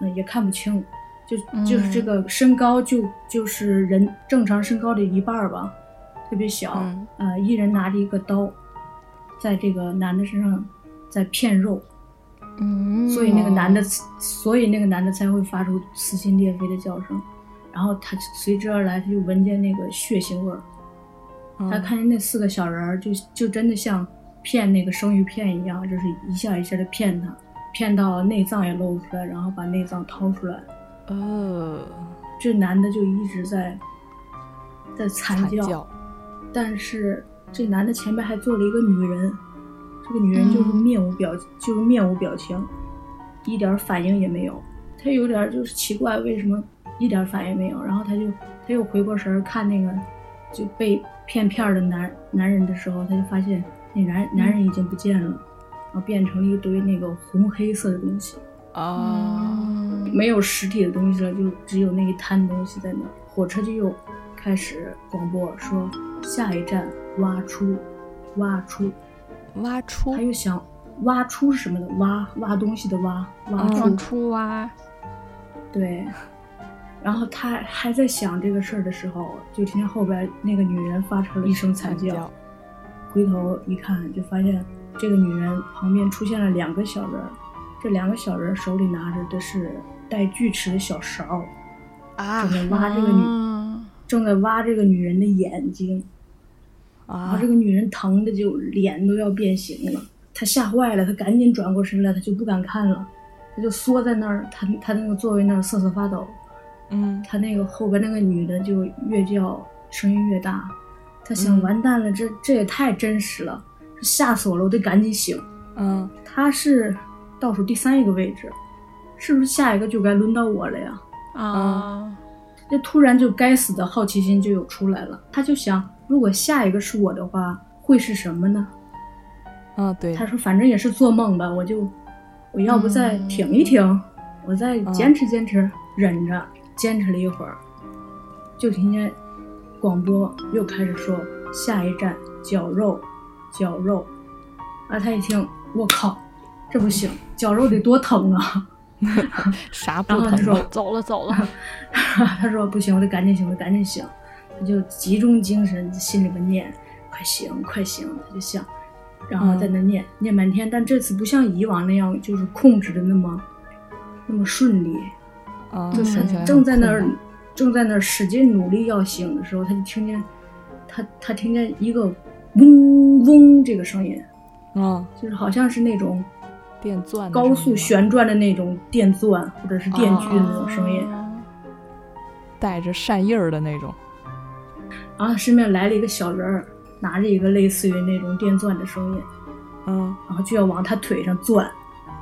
嗯，也看不清，就就是这个身高就就是人正常身高的一半儿吧，特别小。嗯呃，一人拿着一个刀，在这个男的身上在片肉，嗯，所以那个男的哦，所以那个男的才会发出撕心裂肺的叫声。然后他随之而来，他就闻见那个血腥味儿。嗯他看见那四个小人儿，就就真的像骗那个生鱼片一样，就是一下一下的骗他，骗到内脏也露出来，然后把内脏掏出来。呃，这男的就一直在在惨叫，但是这男的前面还坐了一个女人，这个女人就是嗯面无表，就是面无表情，一点反应也没有。他有点就是奇怪，为什么一点反应没有？然后他就他又回过神儿看那个就被骗片儿的男男人的时候，他就发现那男男人已经不见了，然后变成了一堆那个红黑色的东西。啊，嗯没有实体的东西了，就只有那一滩东西在那儿。火车就又开始广播说下一站挖出，挖出。挖出他又想挖出是什么的？挖挖东西的挖，挖出挖，对。然后他还在想这个事儿的时候，就听见后边那个女人发出了一声惨叫。叫，回头一看，就发现这个女人旁边出现了两个小人儿，这两个小人儿手里拿着的是带锯齿的小勺，啊正在挖这个女，嗯正在挖这个女人的眼睛。然后啊这个女人疼的就脸都要变形了，她吓坏了，她赶紧转过身来，她就不敢看了，她就缩在那儿，她她那个座位那儿瑟瑟发抖。嗯。他那个后边那个女的就越叫声音越大，他想嗯。完蛋了，这这也太真实了，吓死我了，我得赶紧醒。嗯。他是倒数第三一个位置，是不是下一个就该轮到我了呀？啊，这突然就该死的好奇心就有出来了，他就想，如果下一个是我的话，会是什么呢？啊，对，他说：“反正也是做梦吧，我就我要不再嗯。挺一挺，我再坚持坚持，忍着，坚持了一会儿，就听见广播又开始说下一站绞肉，绞肉。啊，他一听，我靠，这不行，绞肉得多疼啊！啥后他说？走了走了，他说不行，我得赶紧醒，我得赶紧醒。他就集中精神，心里边念，快醒，快醒，他就想，然后在那念、念半天，但这次不像以往那样，就是控制的那么那么顺利，啊，就是正在那儿困正在那儿使劲努力要醒的时候，他就听见他他听见一个嗡嗡这个声音，难啊，就是好像是那种电钻高速旋转的那种电钻或者是电锯的那种声音。啊带着扇叶儿的那种，然后身边来了一个小人儿，拿着一个类似于那种电钻的声音，嗯。然后就要往他腿上钻。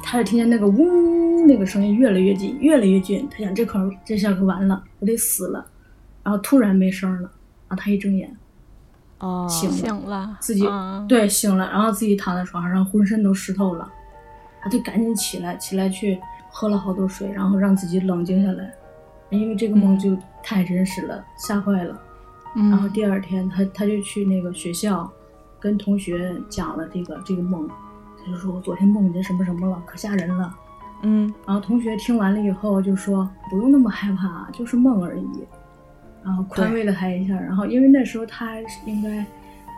他就听见那个嗡那个声音越来越近，越来越近。他想这可这下可完了，我得死了。然后突然没声了，然后他一睁眼哦，醒了，醒了，自己啊，对醒了，然后自己躺在床上，然后浑身都湿透了，他就赶紧起来，起来去喝了好多水，然后让自己冷静下来，因为这个梦嗯就太真实了，吓坏了。嗯，然后第二天他他就去那个学校，跟同学讲了这个这个梦，他就说我昨天梦见什么什么了，可吓人了。嗯然后同学听完了以后就说不用那么害怕，就是梦而已，然后宽慰了他一下。然后因为那时候他应该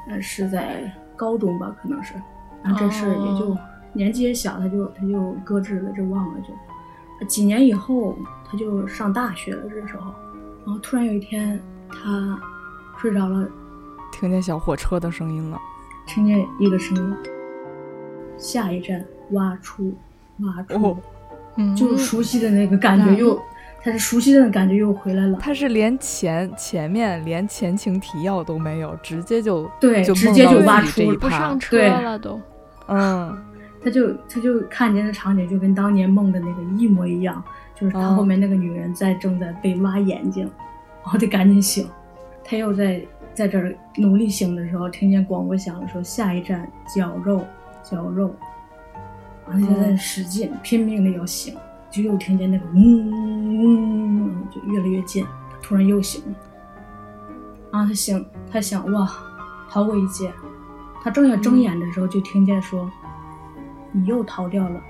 呃是在高中吧，可能是，然后这事儿也就、哦年纪也小，他就他就搁置了，就忘了就。几年以后他就上大学了，这时候，然后突然有一天他睡着了，听见小火车的声音了，听见一个声音，下一站挖出挖出。哦。嗯。就是熟悉的那个感觉又，他是熟悉的感觉又回来了。他是连前前面连前情提要都没有，直接就对就直接就挖出了不上车对了都，嗯。他就他就看见的场景就跟当年梦的那个一模一样，就是他哦后面那个女人在正在被挖眼睛，然后得赶紧醒。他又在在这儿努力醒的时候，听见广播响了，说下一站绞肉绞肉，然后他就在嗯使劲、拼命的要醒，就又听见那个嗡就越来越近，他突然又醒了。然后他醒，他想哇，逃过一劫。他正要睁眼的时候，就听见说：“你又逃掉了，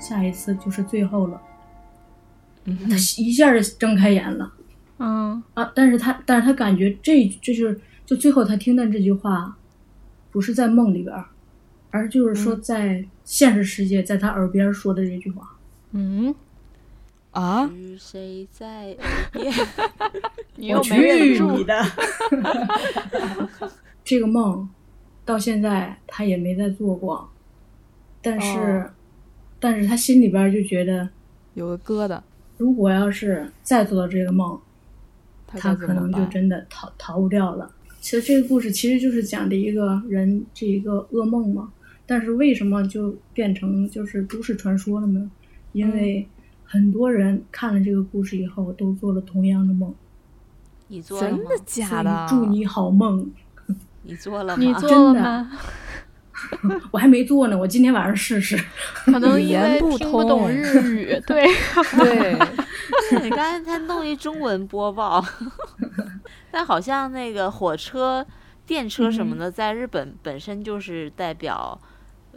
下一次就是最后了。”嗯他一下就睁开眼了嗯啊！但是他，但是他感觉这就是就最后他听到这句话，不是在梦里边儿，而就是说嗯在现实世界，在他耳边说的这句话。嗯，啊，是谁在耳边？你我又没忍去住你，的！这个梦到现在他也没再做过，但是，哦但是他心里边就觉得，有个疙瘩，如果要是再做到这个梦，他他可？能就真的逃逃不掉了。其实这个故事其实就是讲的一个人这一个噩梦嘛，但是为什么就变成就是都市传说了呢？因为很多人看了这个故事以后都做了同样的梦。你做了吗真的？假的？祝你好梦。你做了吗？你做真的了吗？我还没做呢，我今天晚上试试。可能语因为言不听不懂日语，对，对，你刚才才弄一中文播报，但好像那个火车、电车什么的，在日本本身就是代表，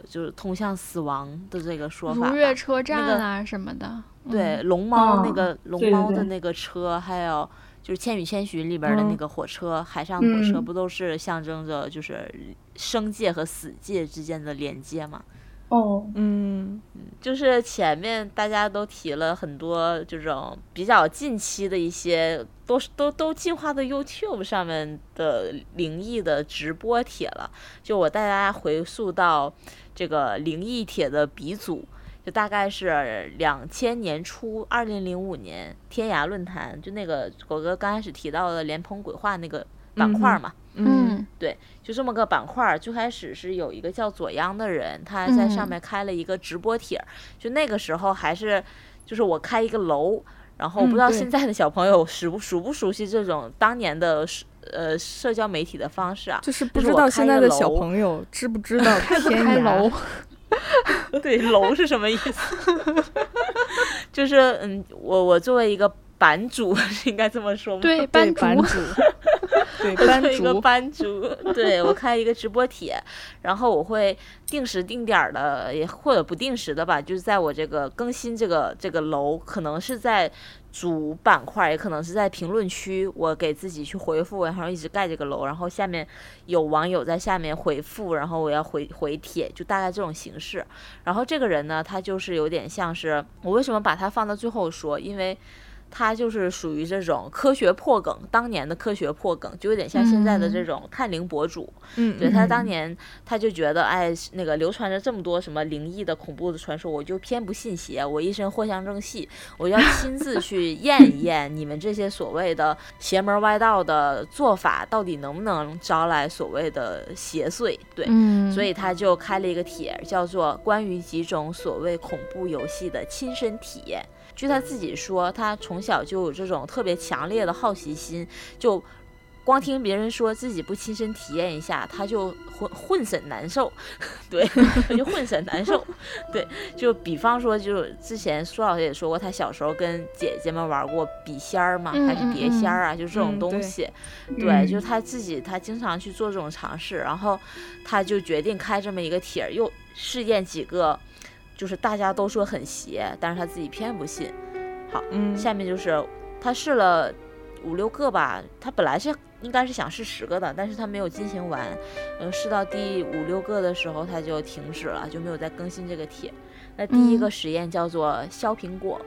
就是通向死亡的这个说法吧。如月车站个啊什么的。对，嗯，龙猫那哦个龙猫的那个车，还有就是《千与千寻》里边的那嗯个火车，海上火车嗯不都是象征着就是生界和死界之间的连接嘛？哦，嗯，就是前面大家都提了很多这种比较近期的一些，都是都都进化到 YouTube 上面的灵异的直播帖了。就我带大家回溯到这个灵异帖的鼻祖，就大概是两千年初，二零零五年天涯论坛，就那个狗哥刚开始提到的莲蓬鬼话那个板块儿嘛。嗯对就这么个板块儿，最开始是有一个叫左央的人，他在上嗯面开了一个直播帖儿，就那个时候还是就是我开一个楼，然后我不知道现在的小朋友熟不熟不熟悉这种当年的社呃社交媒体的方式啊？就是不知道现在的小朋友 知不知道开不天涯开楼？对，楼是什么意思？就是嗯，我我作为一个版主 是应该这么说吗？对，班主版主，对我班做一个主，班主，对 我开一个直播帖，然后我会定时定点儿的，也或者不定时的吧，就是在我这个更新这个这个楼，可能是在主板块，也可能是在评论区，我给自己去回复，然后一直盖这个楼，然后下面有网友在下面回复，然后我要回回帖，就大概这种形式。然后这个人呢，他就是有点像是我为什么把他放到最后说，因为。他就是属于这种科学破梗，当年的科学破梗，就有点像现在的这嗯种探灵博主。嗯，对嗯他当年他就觉得，哎，那个流传着这么多什么灵异的、恐怖的传说，我就偏不信邪，我一身藿香正气，我要亲自去 验一验你们这些所谓的邪门歪道的做法，到底能不能招来所谓的邪祟？对，嗯，所以他就开了一个帖，叫做“关于几种所谓恐怖游戏的亲身体验”。据他自己说，他从小就有这种特别强烈的好奇心，就光听别人说自己不亲身体验一下，他就浑浑身难受，对，他就浑身难受。对，就比方说，就之前苏老师也说过，他小时候跟姐姐们玩过笔仙儿嘛，嗯还是碟仙儿啊，就这种东西。对，嗯就是他自己，他经常去做这种尝试，然后他就决定开这么一个帖儿，又试验几个，就是大家都说很邪，但是他自己偏不信。嗯，下面就是他试了五六个吧，他本来是应该是想试十个的，但是他没有进行完，嗯，试到第五六个的时候他就停止了，就没有再更新这个帖。那第一个嗯实验叫做削苹果，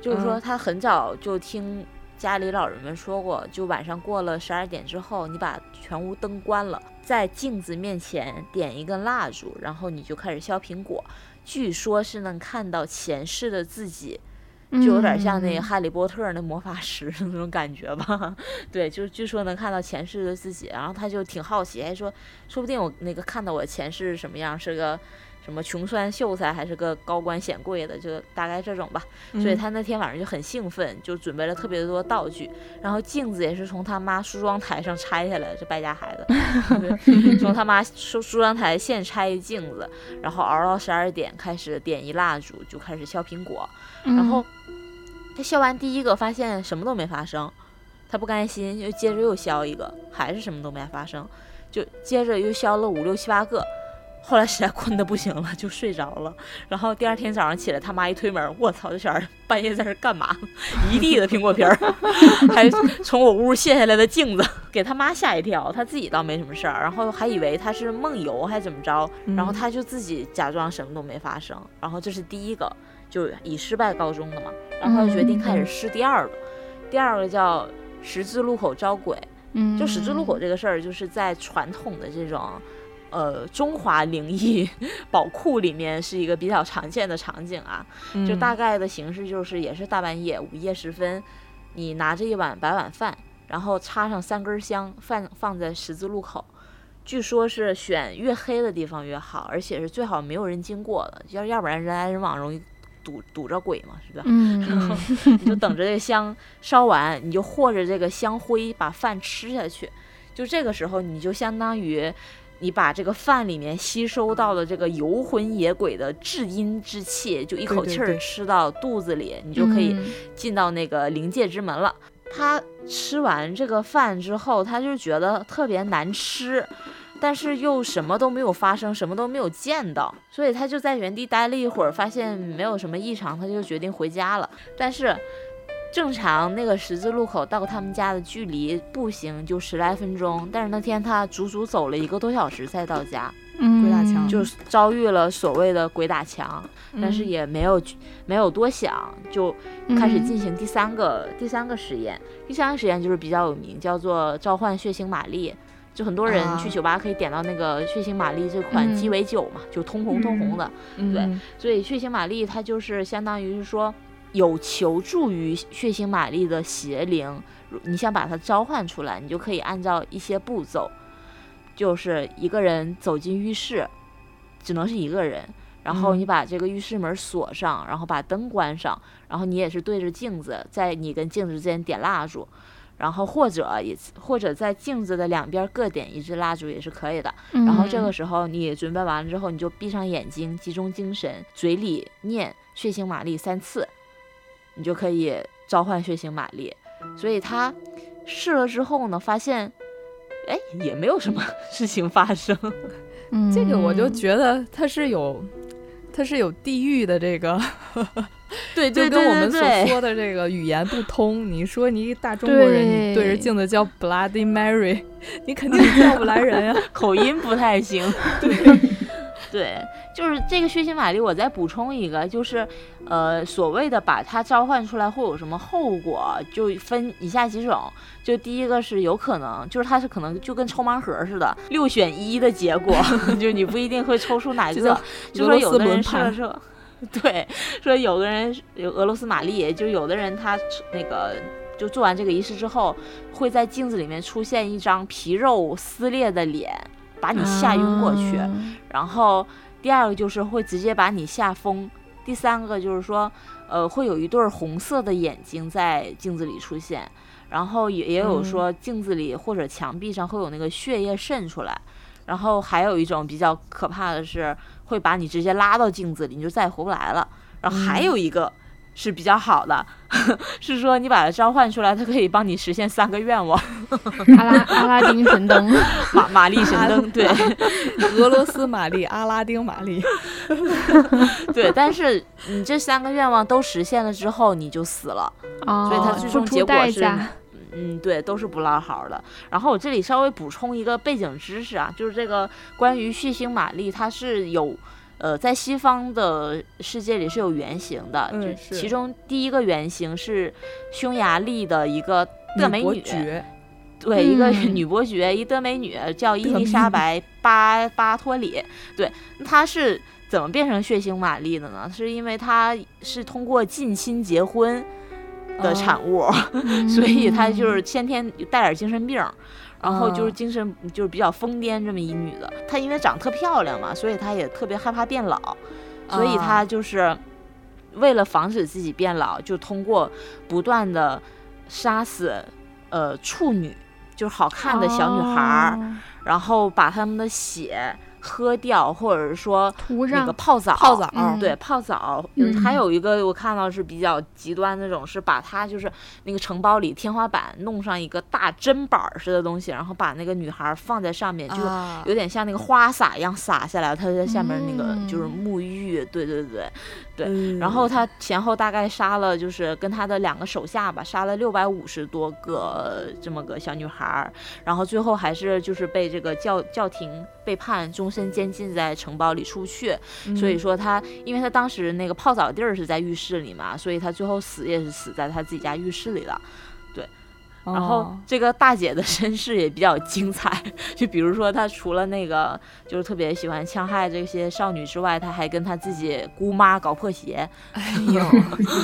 就是说嗯他很早就听家里老人们说过，就晚上过了十二点之后，你把全屋灯关了，在镜子面前点一根蜡烛，然后你就开始削苹果。据说是能看到前世的自己，就有点像那个嗯哈利波特那魔法师的那种感觉吧。对，就据说能看到前世的自己，然后他就挺好奇，还说说不定我那个看到我前世是什么样，是个什么穷酸秀才，还是个高官显贵的，就大概这种吧。所以嗯。他那天晚上就很兴奋，就准备了特别多道具，然后镜子也是从他妈梳妆台上拆下来的，这败家孩子，从他妈梳梳妆台现拆一镜子，然后熬到十二点开始点一蜡烛，就开始削苹果，嗯然后他削完第一个发现什么都没发生，他不甘心，又接着又削一个，还是什么都没发生，就接着又削了五六七八个，后来实在困得不行了，就睡着了。然后第二天早上起来，他妈一推门，我操，这小孩半夜在这干嘛？一地的苹果皮儿，还从我屋卸下来的镜子，给他妈吓一跳。他自己倒没什么事儿，然后还以为他是梦游还怎么着，然后他就自己假装什么都没发生。然后这是第一个，就以失败告终的嘛。然后就决定开始试第二个，第二个叫十字路口招鬼。嗯，就十字路口这个事儿，就是在传统的这种。呃，中华灵异 宝库里面是一个比较常见的场景啊，就大概的形式就是也是大半夜午夜时分，你拿着一碗白碗饭，然后插上三根香，放放在十字路口，据说是选越黑的地方越好，而且是最好没有人经过的，要要不然人来人往容易堵堵着鬼嘛，是吧？嗯，然后你就等着这个香烧完，你就和着这个香灰把饭吃下去，就这个时候你就相当于。你把这个饭里面吸收到的这个游魂野鬼的至阴之气，就一口气儿吃到肚子里，你就可以进到那个灵界之门了。他吃完这个饭之后，他就觉得特别难吃，但是又什么都没有发生，什么都没有见到，所以他就在原地待了一会儿，发现没有什么异常，他就决定回家了。但是。正常那个十字路口到他们家的距离步行就十来分钟，但是那天他足足走了一个多小时才到家。鬼打墙就遭遇了所谓的鬼打墙，但是也没有没有多想，就开始进行第三个第三个实验。第三个实验就是比较有名，叫做召唤血腥玛丽。就很多人去酒吧可以点到那个血腥玛丽这款鸡尾酒嘛，就通红通红的。对，所以血腥玛丽它就是相当于是说。有求助于血腥玛丽的邪灵，你想把它召唤出来，你就可以按照一些步骤，就是一个人走进浴室，只能是一个人，然后你把这个浴室门锁上，然后把灯关上，然后你也是对着镜子，在你跟镜子之间点蜡烛，然后或者也或者在镜子的两边各点一支蜡烛也是可以的。然后这个时候你准备完了之后，你就闭上眼睛，集中精神，嘴里念血腥玛丽三次。你就可以召唤血腥玛丽，所以他试了之后呢，发现，哎，也没有什么 事情发生。这个我就觉得他是有，他是有地域的这个，对，就跟我们所说的这个语言不通。你说你一个大中国人，你对着镜子叫 Bloody Mary，你肯定叫不来人呀，口音不太行。对。对，就是这个血腥玛丽。我再补充一个，就是，呃，所谓的把它召唤出来会有什么后果，就分以下几种。就第一个是有可能，就是它是可能就跟抽盲盒似的，六选一的结果，就你不一定会抽出哪一个。就说有的人射射，对，说有的人有俄罗斯玛丽，就有的人他那个就做完这个仪式之后，会在镜子里面出现一张皮肉撕裂的脸。把你吓晕过去，然后第二个就是会直接把你吓疯，第三个就是说，呃，会有一对红色的眼睛在镜子里出现，然后也也有说镜子里或者墙壁上会有那个血液渗出来，然后还有一种比较可怕的是会把你直接拉到镜子里，你就再也回不来了，然后还有一个。是比较好的，是说你把它召唤出来，它可以帮你实现三个愿望。阿拉阿拉丁神灯，玛玛丽神灯，对，俄罗斯玛丽，阿拉丁玛丽，对。但是你这三个愿望都实现了之后，你就死了，所以它最终结果是，嗯，对，都是不落好的。然后我这里稍微补充一个背景知识啊，就是这个关于血腥玛丽，它是有。呃，在西方的世界里是有原型的，就其中第一个原型是匈牙利的一个德美女，对，一个女伯爵，一德美女叫伊丽莎白巴巴托里，对，她是怎么变成血腥玛丽的呢？是因为她是通过近亲结婚的产物，所以她就是先天带点精神病。然后就是精神就是比较疯癫这么一女的，她因为长得特漂亮嘛，所以她也特别害怕变老，所以她就是为了防止自己变老，就通过不断的杀死呃处女，就是好看的小女孩儿，然后把她们的血。喝掉，或者是说那个泡澡，泡澡。嗯对，泡澡。嗯。还有一个我看到是比较极端那种，是把它就是那个城堡里天花板弄上一个大砧板儿似的东西，然后把那个女孩放在上面，就啊。有点像那个花洒一样洒下来，她在下面那个就是嗯沐浴，对对对。对嗯。然后他前后大概杀了，就是跟他的两个手下吧，杀了六百五十多个这么个小女孩儿，然后最后还是就是被这个教教廷被判终身监禁在城堡里出不去。所以说他，因为他当时那个泡澡地儿是在浴室里嘛，所以他最后死也是死在他自己家浴室里了。然后哦这个大姐的身世也比较精彩，就比如说她除了那个就是特别喜欢戕害这些少女之外，她还跟她自己姑妈搞破鞋。哎呦，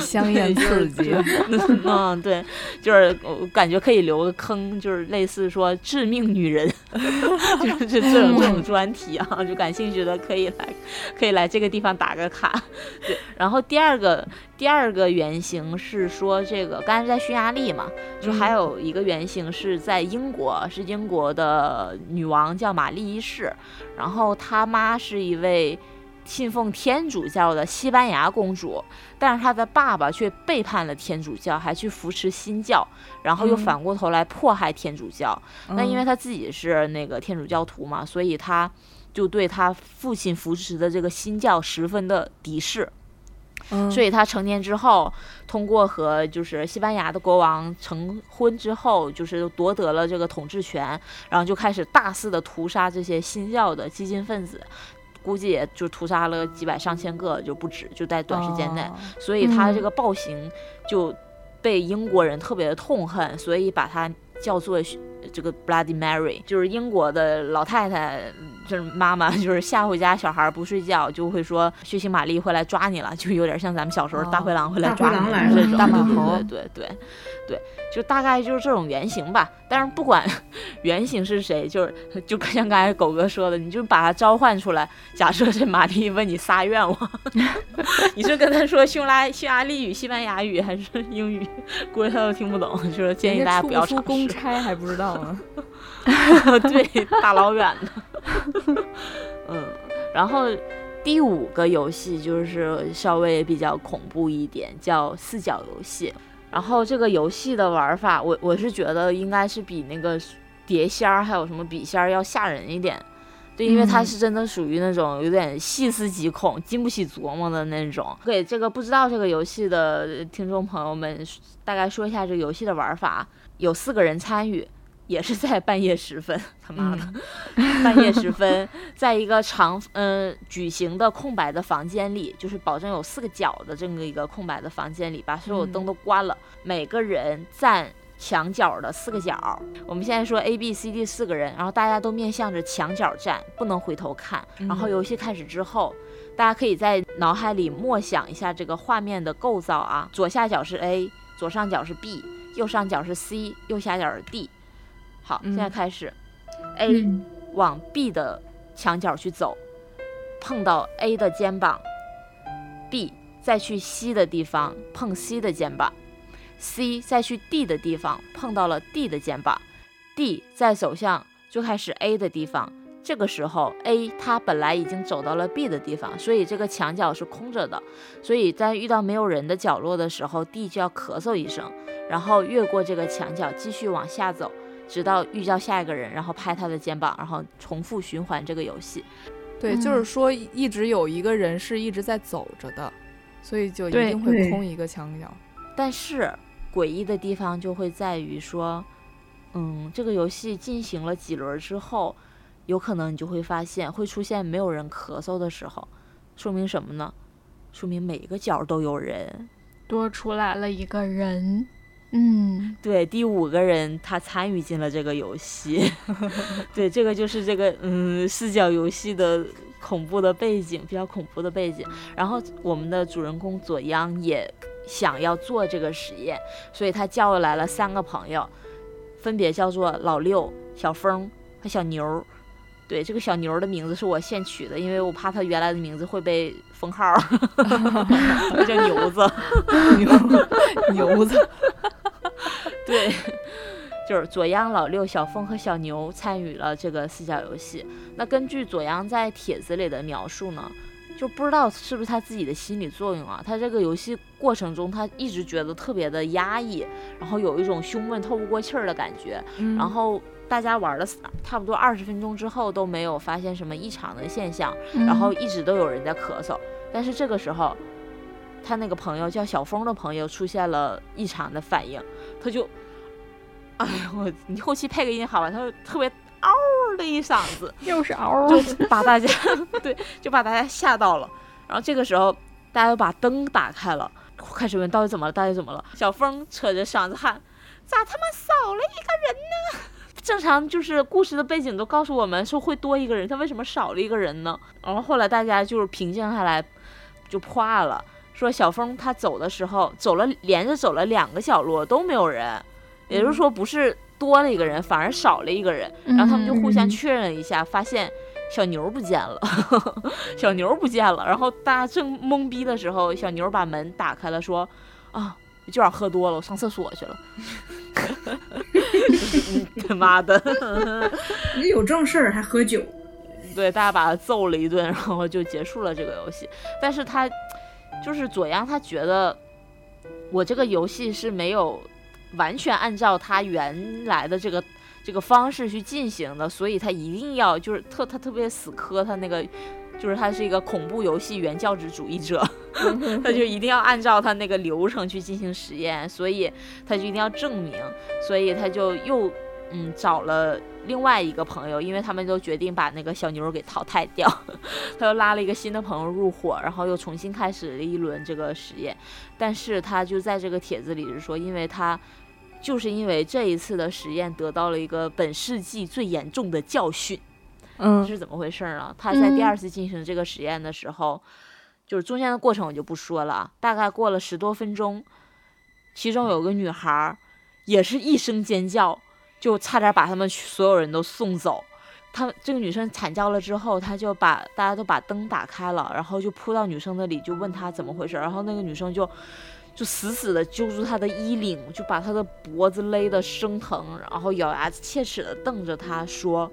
香艳刺激，嗯，对，就是我感觉可以留个坑，就是类似说致命女人，就是这这种这种专题啊，就感兴趣的可以来可以来这个地方打个卡。对，然后第二个第二个原型是说这个刚才在匈牙利嘛，就还有一个原型是在英国，是英国的女王叫玛丽一世，然后她妈是一位。信奉天主教的西班牙公主，但是她的爸爸却背叛了天主教，还去扶持新教，然后又嗯反过头来迫害天主教。那因为嗯他自己是那个天主教徒嘛，所以她就对她父亲扶持的这个新教十分的敌视。嗯所以他成年之后，通过和就是西班牙的国王成婚之后，就是夺得了这个统治权，然后就开始大肆的屠杀这些新教的激进分子，估计也就屠杀了几百上千个就不止，就在短时间内。哦所以他这嗯个暴行就被英国人特别的痛恨，所以把他叫做这个 Bloody Mary，就是英国的老太太，就是妈妈，就是吓唬家小孩不睡觉，就会说血腥玛丽会来抓你了，就有点像咱们小时候哦大灰狼会来大抓你这种，大马对猴对对对对，就大概就是这种原型吧。但是不管原型是谁，就是就像刚才狗哥说的，你就把他召唤出来。假设这玛丽问你仨愿望，你是跟他说匈拉匈牙利语、西班牙语还是英语？估计他都听不懂，就是建议大家不要家出出。公差还不知道呢。对，大老远的。嗯，然后第五个游戏就是稍微比较恐怖一点，叫四角游戏。然后这个游戏的玩法，我我是觉得应该是比那个碟仙儿还有什么笔仙儿要吓人一点。对，因为它嗯是真的属于那种有点细思极恐、经不起琢磨的那种。给这个不知道这个游戏的听众朋友们，大概说一下这个游戏的玩法。有四个人参与，也是在半夜时分，他妈的，半夜时分，在一个长嗯、矩形的空白的房间里，就是保证有四个角的这么一个空白的房间里，把所有灯都关了，每个人站墙角的四个角。我们现在说 A、B、C、D 四个人，然后大家都面向着墙角站，不能回头看。然后嗯游戏开始之后。大家可以在脑海里默想一下这个画面的构造啊，左下角是 A，左上角是 B，右上角是 C，右下角是 D。好，现在嗯开始、A 嗯往 B 的墙角去走，碰到 A 的肩膀，B 再去 C 的地方碰 C 的肩膀，C 再去 D 的地方碰到了 D 的肩膀，D 再走向就开始 A 的地方。这个时候，A 他本来已经走到了 B 的地方，所以这个墙角是空着的。所以在遇到没有人的角落的时候，D 就要咳嗽一声，然后越过这个墙角，继续往下走，直到遇到下一个人，然后拍他的肩膀，然后重复循环这个游戏。对，就是嗯说一直有一个人是一直在走着的，所以就一定会空一个墙角。但是诡异的地方就会在于说，嗯，这个游戏进行了几轮之后，有可能你就会发现会出现没有人咳嗽的时候，说明什么呢？说明每个角都有人。多出来了一个人，嗯，对，第五个人他参与进了这个游戏，对，这个就是这个嗯视角游戏的恐怖的背景，比较恐怖的背景。然后我们的主人公左央也想要做这个实验，所以他叫来了三个朋友，分别叫做老六、小峰和小牛。对，这个小牛的名字是我现取的，因为我怕他原来的名字会被封号儿，他叫牛子。牛牛子，对，就是左阳、老六、小峰和小牛参与了这个四角游戏。那根据左阳在帖子里的描述呢，就不知道是不是他自己的心理作用啊，他这个游戏过程中他一直觉得特别的压抑，然后有一种胸闷透不过气儿的感觉，嗯然后。大家玩了差不多二十分钟之后都没有发现什么异常的现象，然后一直都有人在咳嗽。但是这个时候，他那个朋友叫小峰的朋友出现了异常的反应，他就，哎呦，我你后期配个音好吧？他就特别嗷的一嗓子，又是嗷，就把大家 对，就把大家吓到了。然后这个时候，大家都把灯打开了，开始问到底怎么了，到底怎么了？小峰扯着嗓子喊：“咋他妈少了一个人呢？”正常就是故事的背景都告诉我们说会多一个人，他为什么少了一个人呢？然后后来大家就是平静下来，就破案了，说小峰他走的时候走了连着走了两个角落都没有人，也就是说不是多了一个人，反而少了一个人。然后他们就互相嗯确认一下，发现小牛不见了，小牛不见了。然后大家正懵逼的时候，小牛把门打开了，说：“啊，今晚喝多了，我上厕所去了。”嗯他妈的！你有正事儿还喝酒，对，大家把他揍了一顿，然后就结束了这个游戏。但是他就是左阳，他觉得我这个游戏是没有完全按照他原来的这个这个方式去进行的，所以他一定要就是特他特别死磕他那个。就是他是一个恐怖游戏原教旨主义者，他就一定要按照他那个流程去进行实验，所以他就一定要证明，所以他就又嗯找了另外一个朋友，因为他们都决定把那个小妞给淘汰掉，他又拉了一个新的朋友入伙，然后又重新开始了一轮这个实验。但是他就在这个帖子里是说，因为他就是因为这一次的实验得到了一个本世纪最严重的教训。嗯是怎么回事儿呢？他在第嗯二次进行这个实验的时候，就是中间的过程我就不说了啊，大概过了十多分钟，其中有个女孩儿也是一声尖叫，就差点把他们所有人都送走。她这个女生惨叫了之后，她就把大家都把灯打开了，然后就扑到女生那里，就问她怎么回事儿。然后那个女生就就死死的揪住他的衣领，就把他的脖子勒得生疼，然后咬牙切齿的瞪着他说：“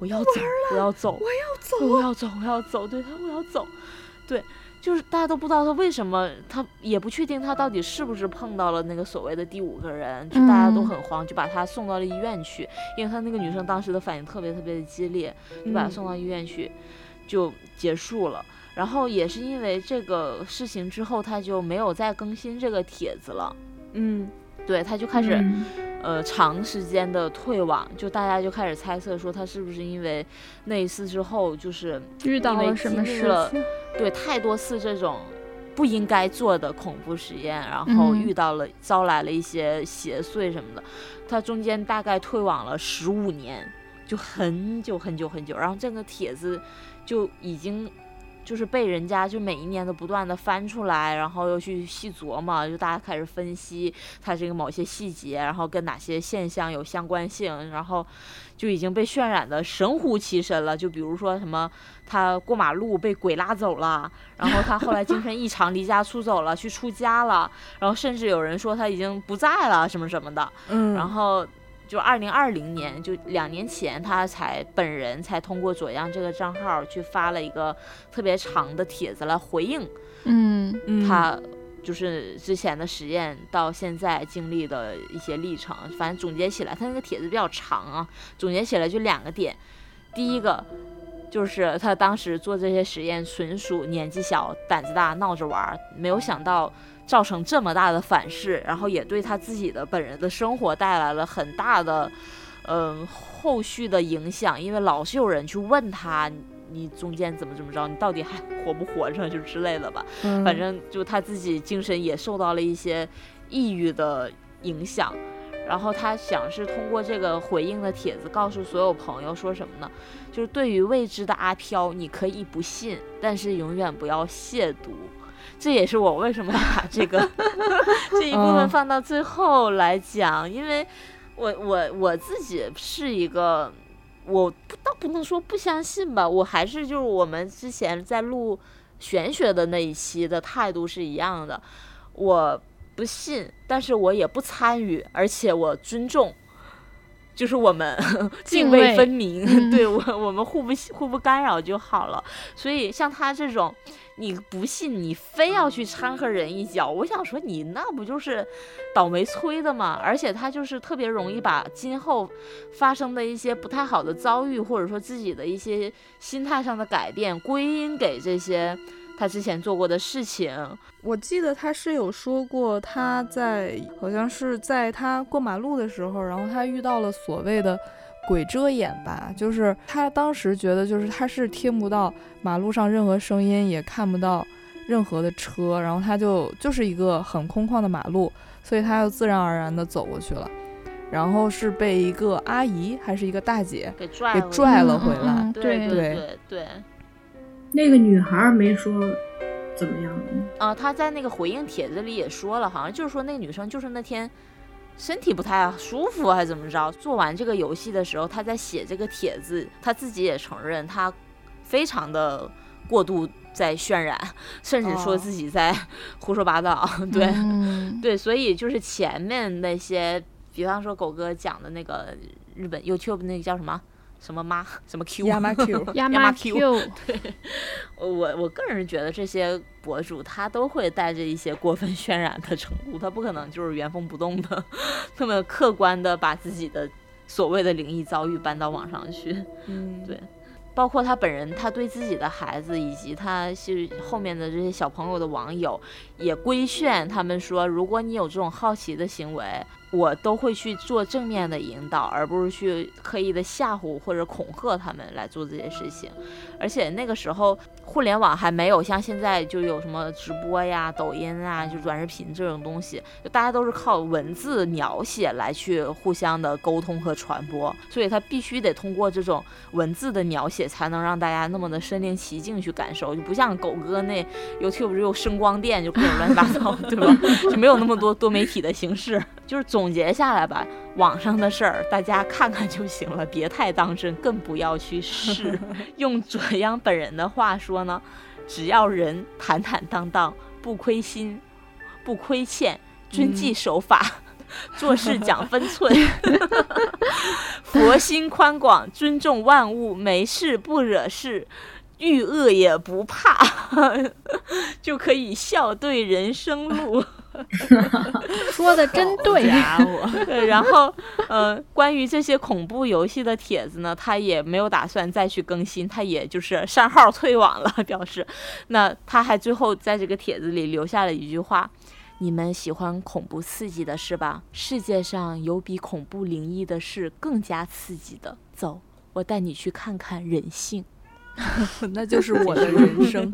我要走，我要走，我要走，我要走，我要走。”对他，我要走。对，就是大家都不知道他为什么，他也不确定他到底是不是碰到了那个所谓的第五个人，就大家都嗯很慌，就把他送到了医院去，因为他那个女生当时的反应特别特别的激烈，就把她嗯送到医院去，就结束了。然后也是因为这个事情之后，他就没有再更新这个帖子了。嗯对，他就开始、嗯呃长时间的退网，就大家就开始猜测说他是不是因为那一次之后，就是遇到了什么事？对太多次这种不应该做的恐怖实验，然后嗯遇到了、招来了一些邪祟什么的，他中间大概退网了十五年，就很久很久很久，然后这个帖子就已经。就是被人家就每一年都不断的翻出来，然后又去细琢磨，就大家开始分析它这个某些细节，然后跟哪些现象有相关性，然后就已经被渲染的神乎其神了。就比如说什么，他过马路被鬼拉走了，然后他后来精神异常离家出走了，去出家了，然后甚至有人说他已经不在了，什么什么的。嗯，然后就二零二零年，就两年前，他才本人才通过左阳这个账号去发了一个特别长的帖子来回应嗯嗯他就是之前的实验到现在经历的一些历程。反正总结起来，他那个帖子比较长啊，总结起来就两个点，第一个。就是他当时做这些实验，纯属年纪小、胆子大，闹着玩儿，没有想到造成这么大的反噬，然后也对他自己的本人的生活带来了很大的，嗯、后续的影响，因为老是有人去问他，你中间怎么怎么着，你到底还 活不活着，就之类的吧。嗯反正就他自己精神也受到了一些抑郁的影响。然后他想是通过这个回应的帖子告诉所有朋友说什么呢？就是对于未知的阿飘，你可以不信，但是永远不要亵渎。这也是我为什么要把这个 这一部分嗯。放到最后来讲，因为我我我自己是一个，我不倒不能说不相信吧，我还是就是我们之前在录玄学的那一期的态度是一样的，我不信，但是我也不参与，而且我尊重，就是我们泾 泾渭渭分明，嗯 对我我们互不互不干扰就好了。所以像他这种，你不信你非要去掺和人一脚，我想说你那不就是倒霉催的吗？而且他就是特别容易把今后发生的一些不太好的遭遇，或者说自己的一些心态上的改变，归因给这些他之前做过的事情。我记得他是有说过，他在好像是在他过马路的时候，然后他遇到了所谓的鬼遮眼吧，就是他当时觉得就是他是听不到马路上任何声音，也看不到任何的车，然后他就就是一个很空旷的马路，所以他就自然而然的走过去了，然后是被一个阿姨还是一个大姐给拽回给拽了嗯回来。嗯嗯对对对对对对。那个女孩儿没说怎么样？啊、她在那个回应帖子里也说了，好像就是说那个女生就是那天身体不太舒服还是怎么着。做完这个游戏的时候，她在写这个帖子，她自己也承认她非常的过度在渲染，甚至说哦自己在胡说八道。对、嗯对，所以就是前面那些，比方说狗哥讲的那个日本 YouTube 那个叫什么什么妈 什么 Q 亚麻 Q，亚麻麻 Q 对。我我个人觉得这些博主他都会带着一些过分渲染的程度，他不可能就是原封不动的那么客观的把自己的所谓的灵异遭遇搬到网上去。嗯，对。包括他本人，他对自己的孩子以及他是后面的这些小朋友的网友，也规劝他们说，如果你有这种好奇的行为，我都会去做正面的引导，而不是去刻意的吓唬或者恐吓他们来做这些事情。而且那个时候，互联网还没有像现在就有什么直播呀、抖音啊，就短视频这种东西，就大家都是靠文字描写来去互相的沟通和传播，所以他必须得通过这种文字的描写，才能让大家那么的身临其境去感受，就不像狗哥那 YouTube 只有声光电，就各种乱七八糟，对吧？就没有那么多多媒体的形式。就是总结下来吧，网上的事儿大家看看就行了，别太当真，更不要去试。用左阳本人的话说呢，只要人坦坦荡荡，不亏心，不亏欠，遵纪守法。做事讲分寸，佛心宽广，尊重万物，没事不惹事，遇恶也不怕，就可以笑对人生路。说的真对。家伙，对，然后呃，关于这些恐怖游戏的帖子呢，他也没有打算再去更新，他也就是删号退网了，表示。那他还最后在这个帖子里留下了一句话：“你们喜欢恐怖刺激的是吧？世界上有比恐怖灵异的事更加刺激的，走，我带你去看看人性。”那就是我的人生。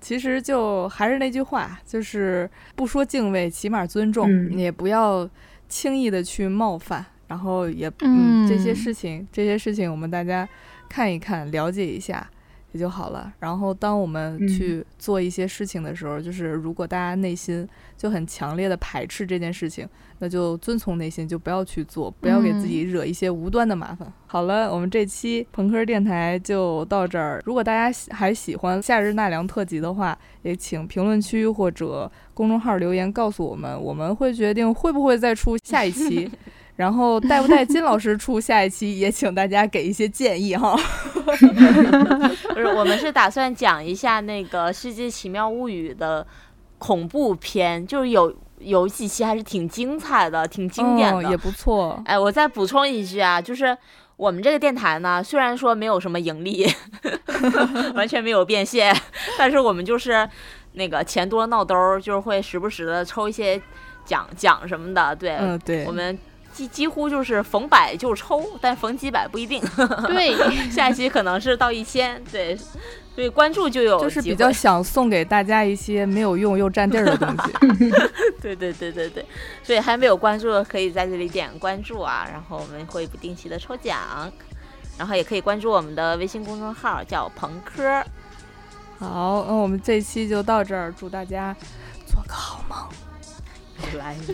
其实就还是那句话，就是不说敬畏，起码尊重，嗯。也不要轻易的去冒犯，然后也嗯这些嗯。事情，这些事情我们大家看一看，了解一下也就好了。然后当我们嗯。去做一些事情的时候，就是如果大家内心就很强烈的排斥这件事情，那就遵从内心，就不要去做，不要给自己惹一些无端的麻烦。好了，我们这期朋克电台就到这儿。如果大家喜还喜欢夏日纳凉特辑的话，也请评论区或者公众号留言告诉我们，我们会决定会不会再出下一期。然后带不带金老师出下一期，也请大家给一些建议哈。不是，我们是打算讲一下那个《世界奇妙物语》的恐怖片，就是有有几期还是挺精彩的，挺经典的。嗯也不错。哎，我再补充一句啊，就是我们这个电台呢，虽然说没有什么盈利 完全没有变现，但是我们就是那个钱多闹兜儿，就是会时不时的抽一些奖奖什么的。对，嗯，对我，们几几乎就是逢百就抽，但逢几百不一定。对，下一期可能是到一千，对，所以关注就有就是比较想送给大家一些没有用又占地儿的东西。对对对对对，所以还没有关注的可以在这里点关注啊，然后我们会不定期的抽奖，然后也可以关注我们的微信公众号叫朋科，好，那我们这期就到这儿，祝大家做个好梦。来。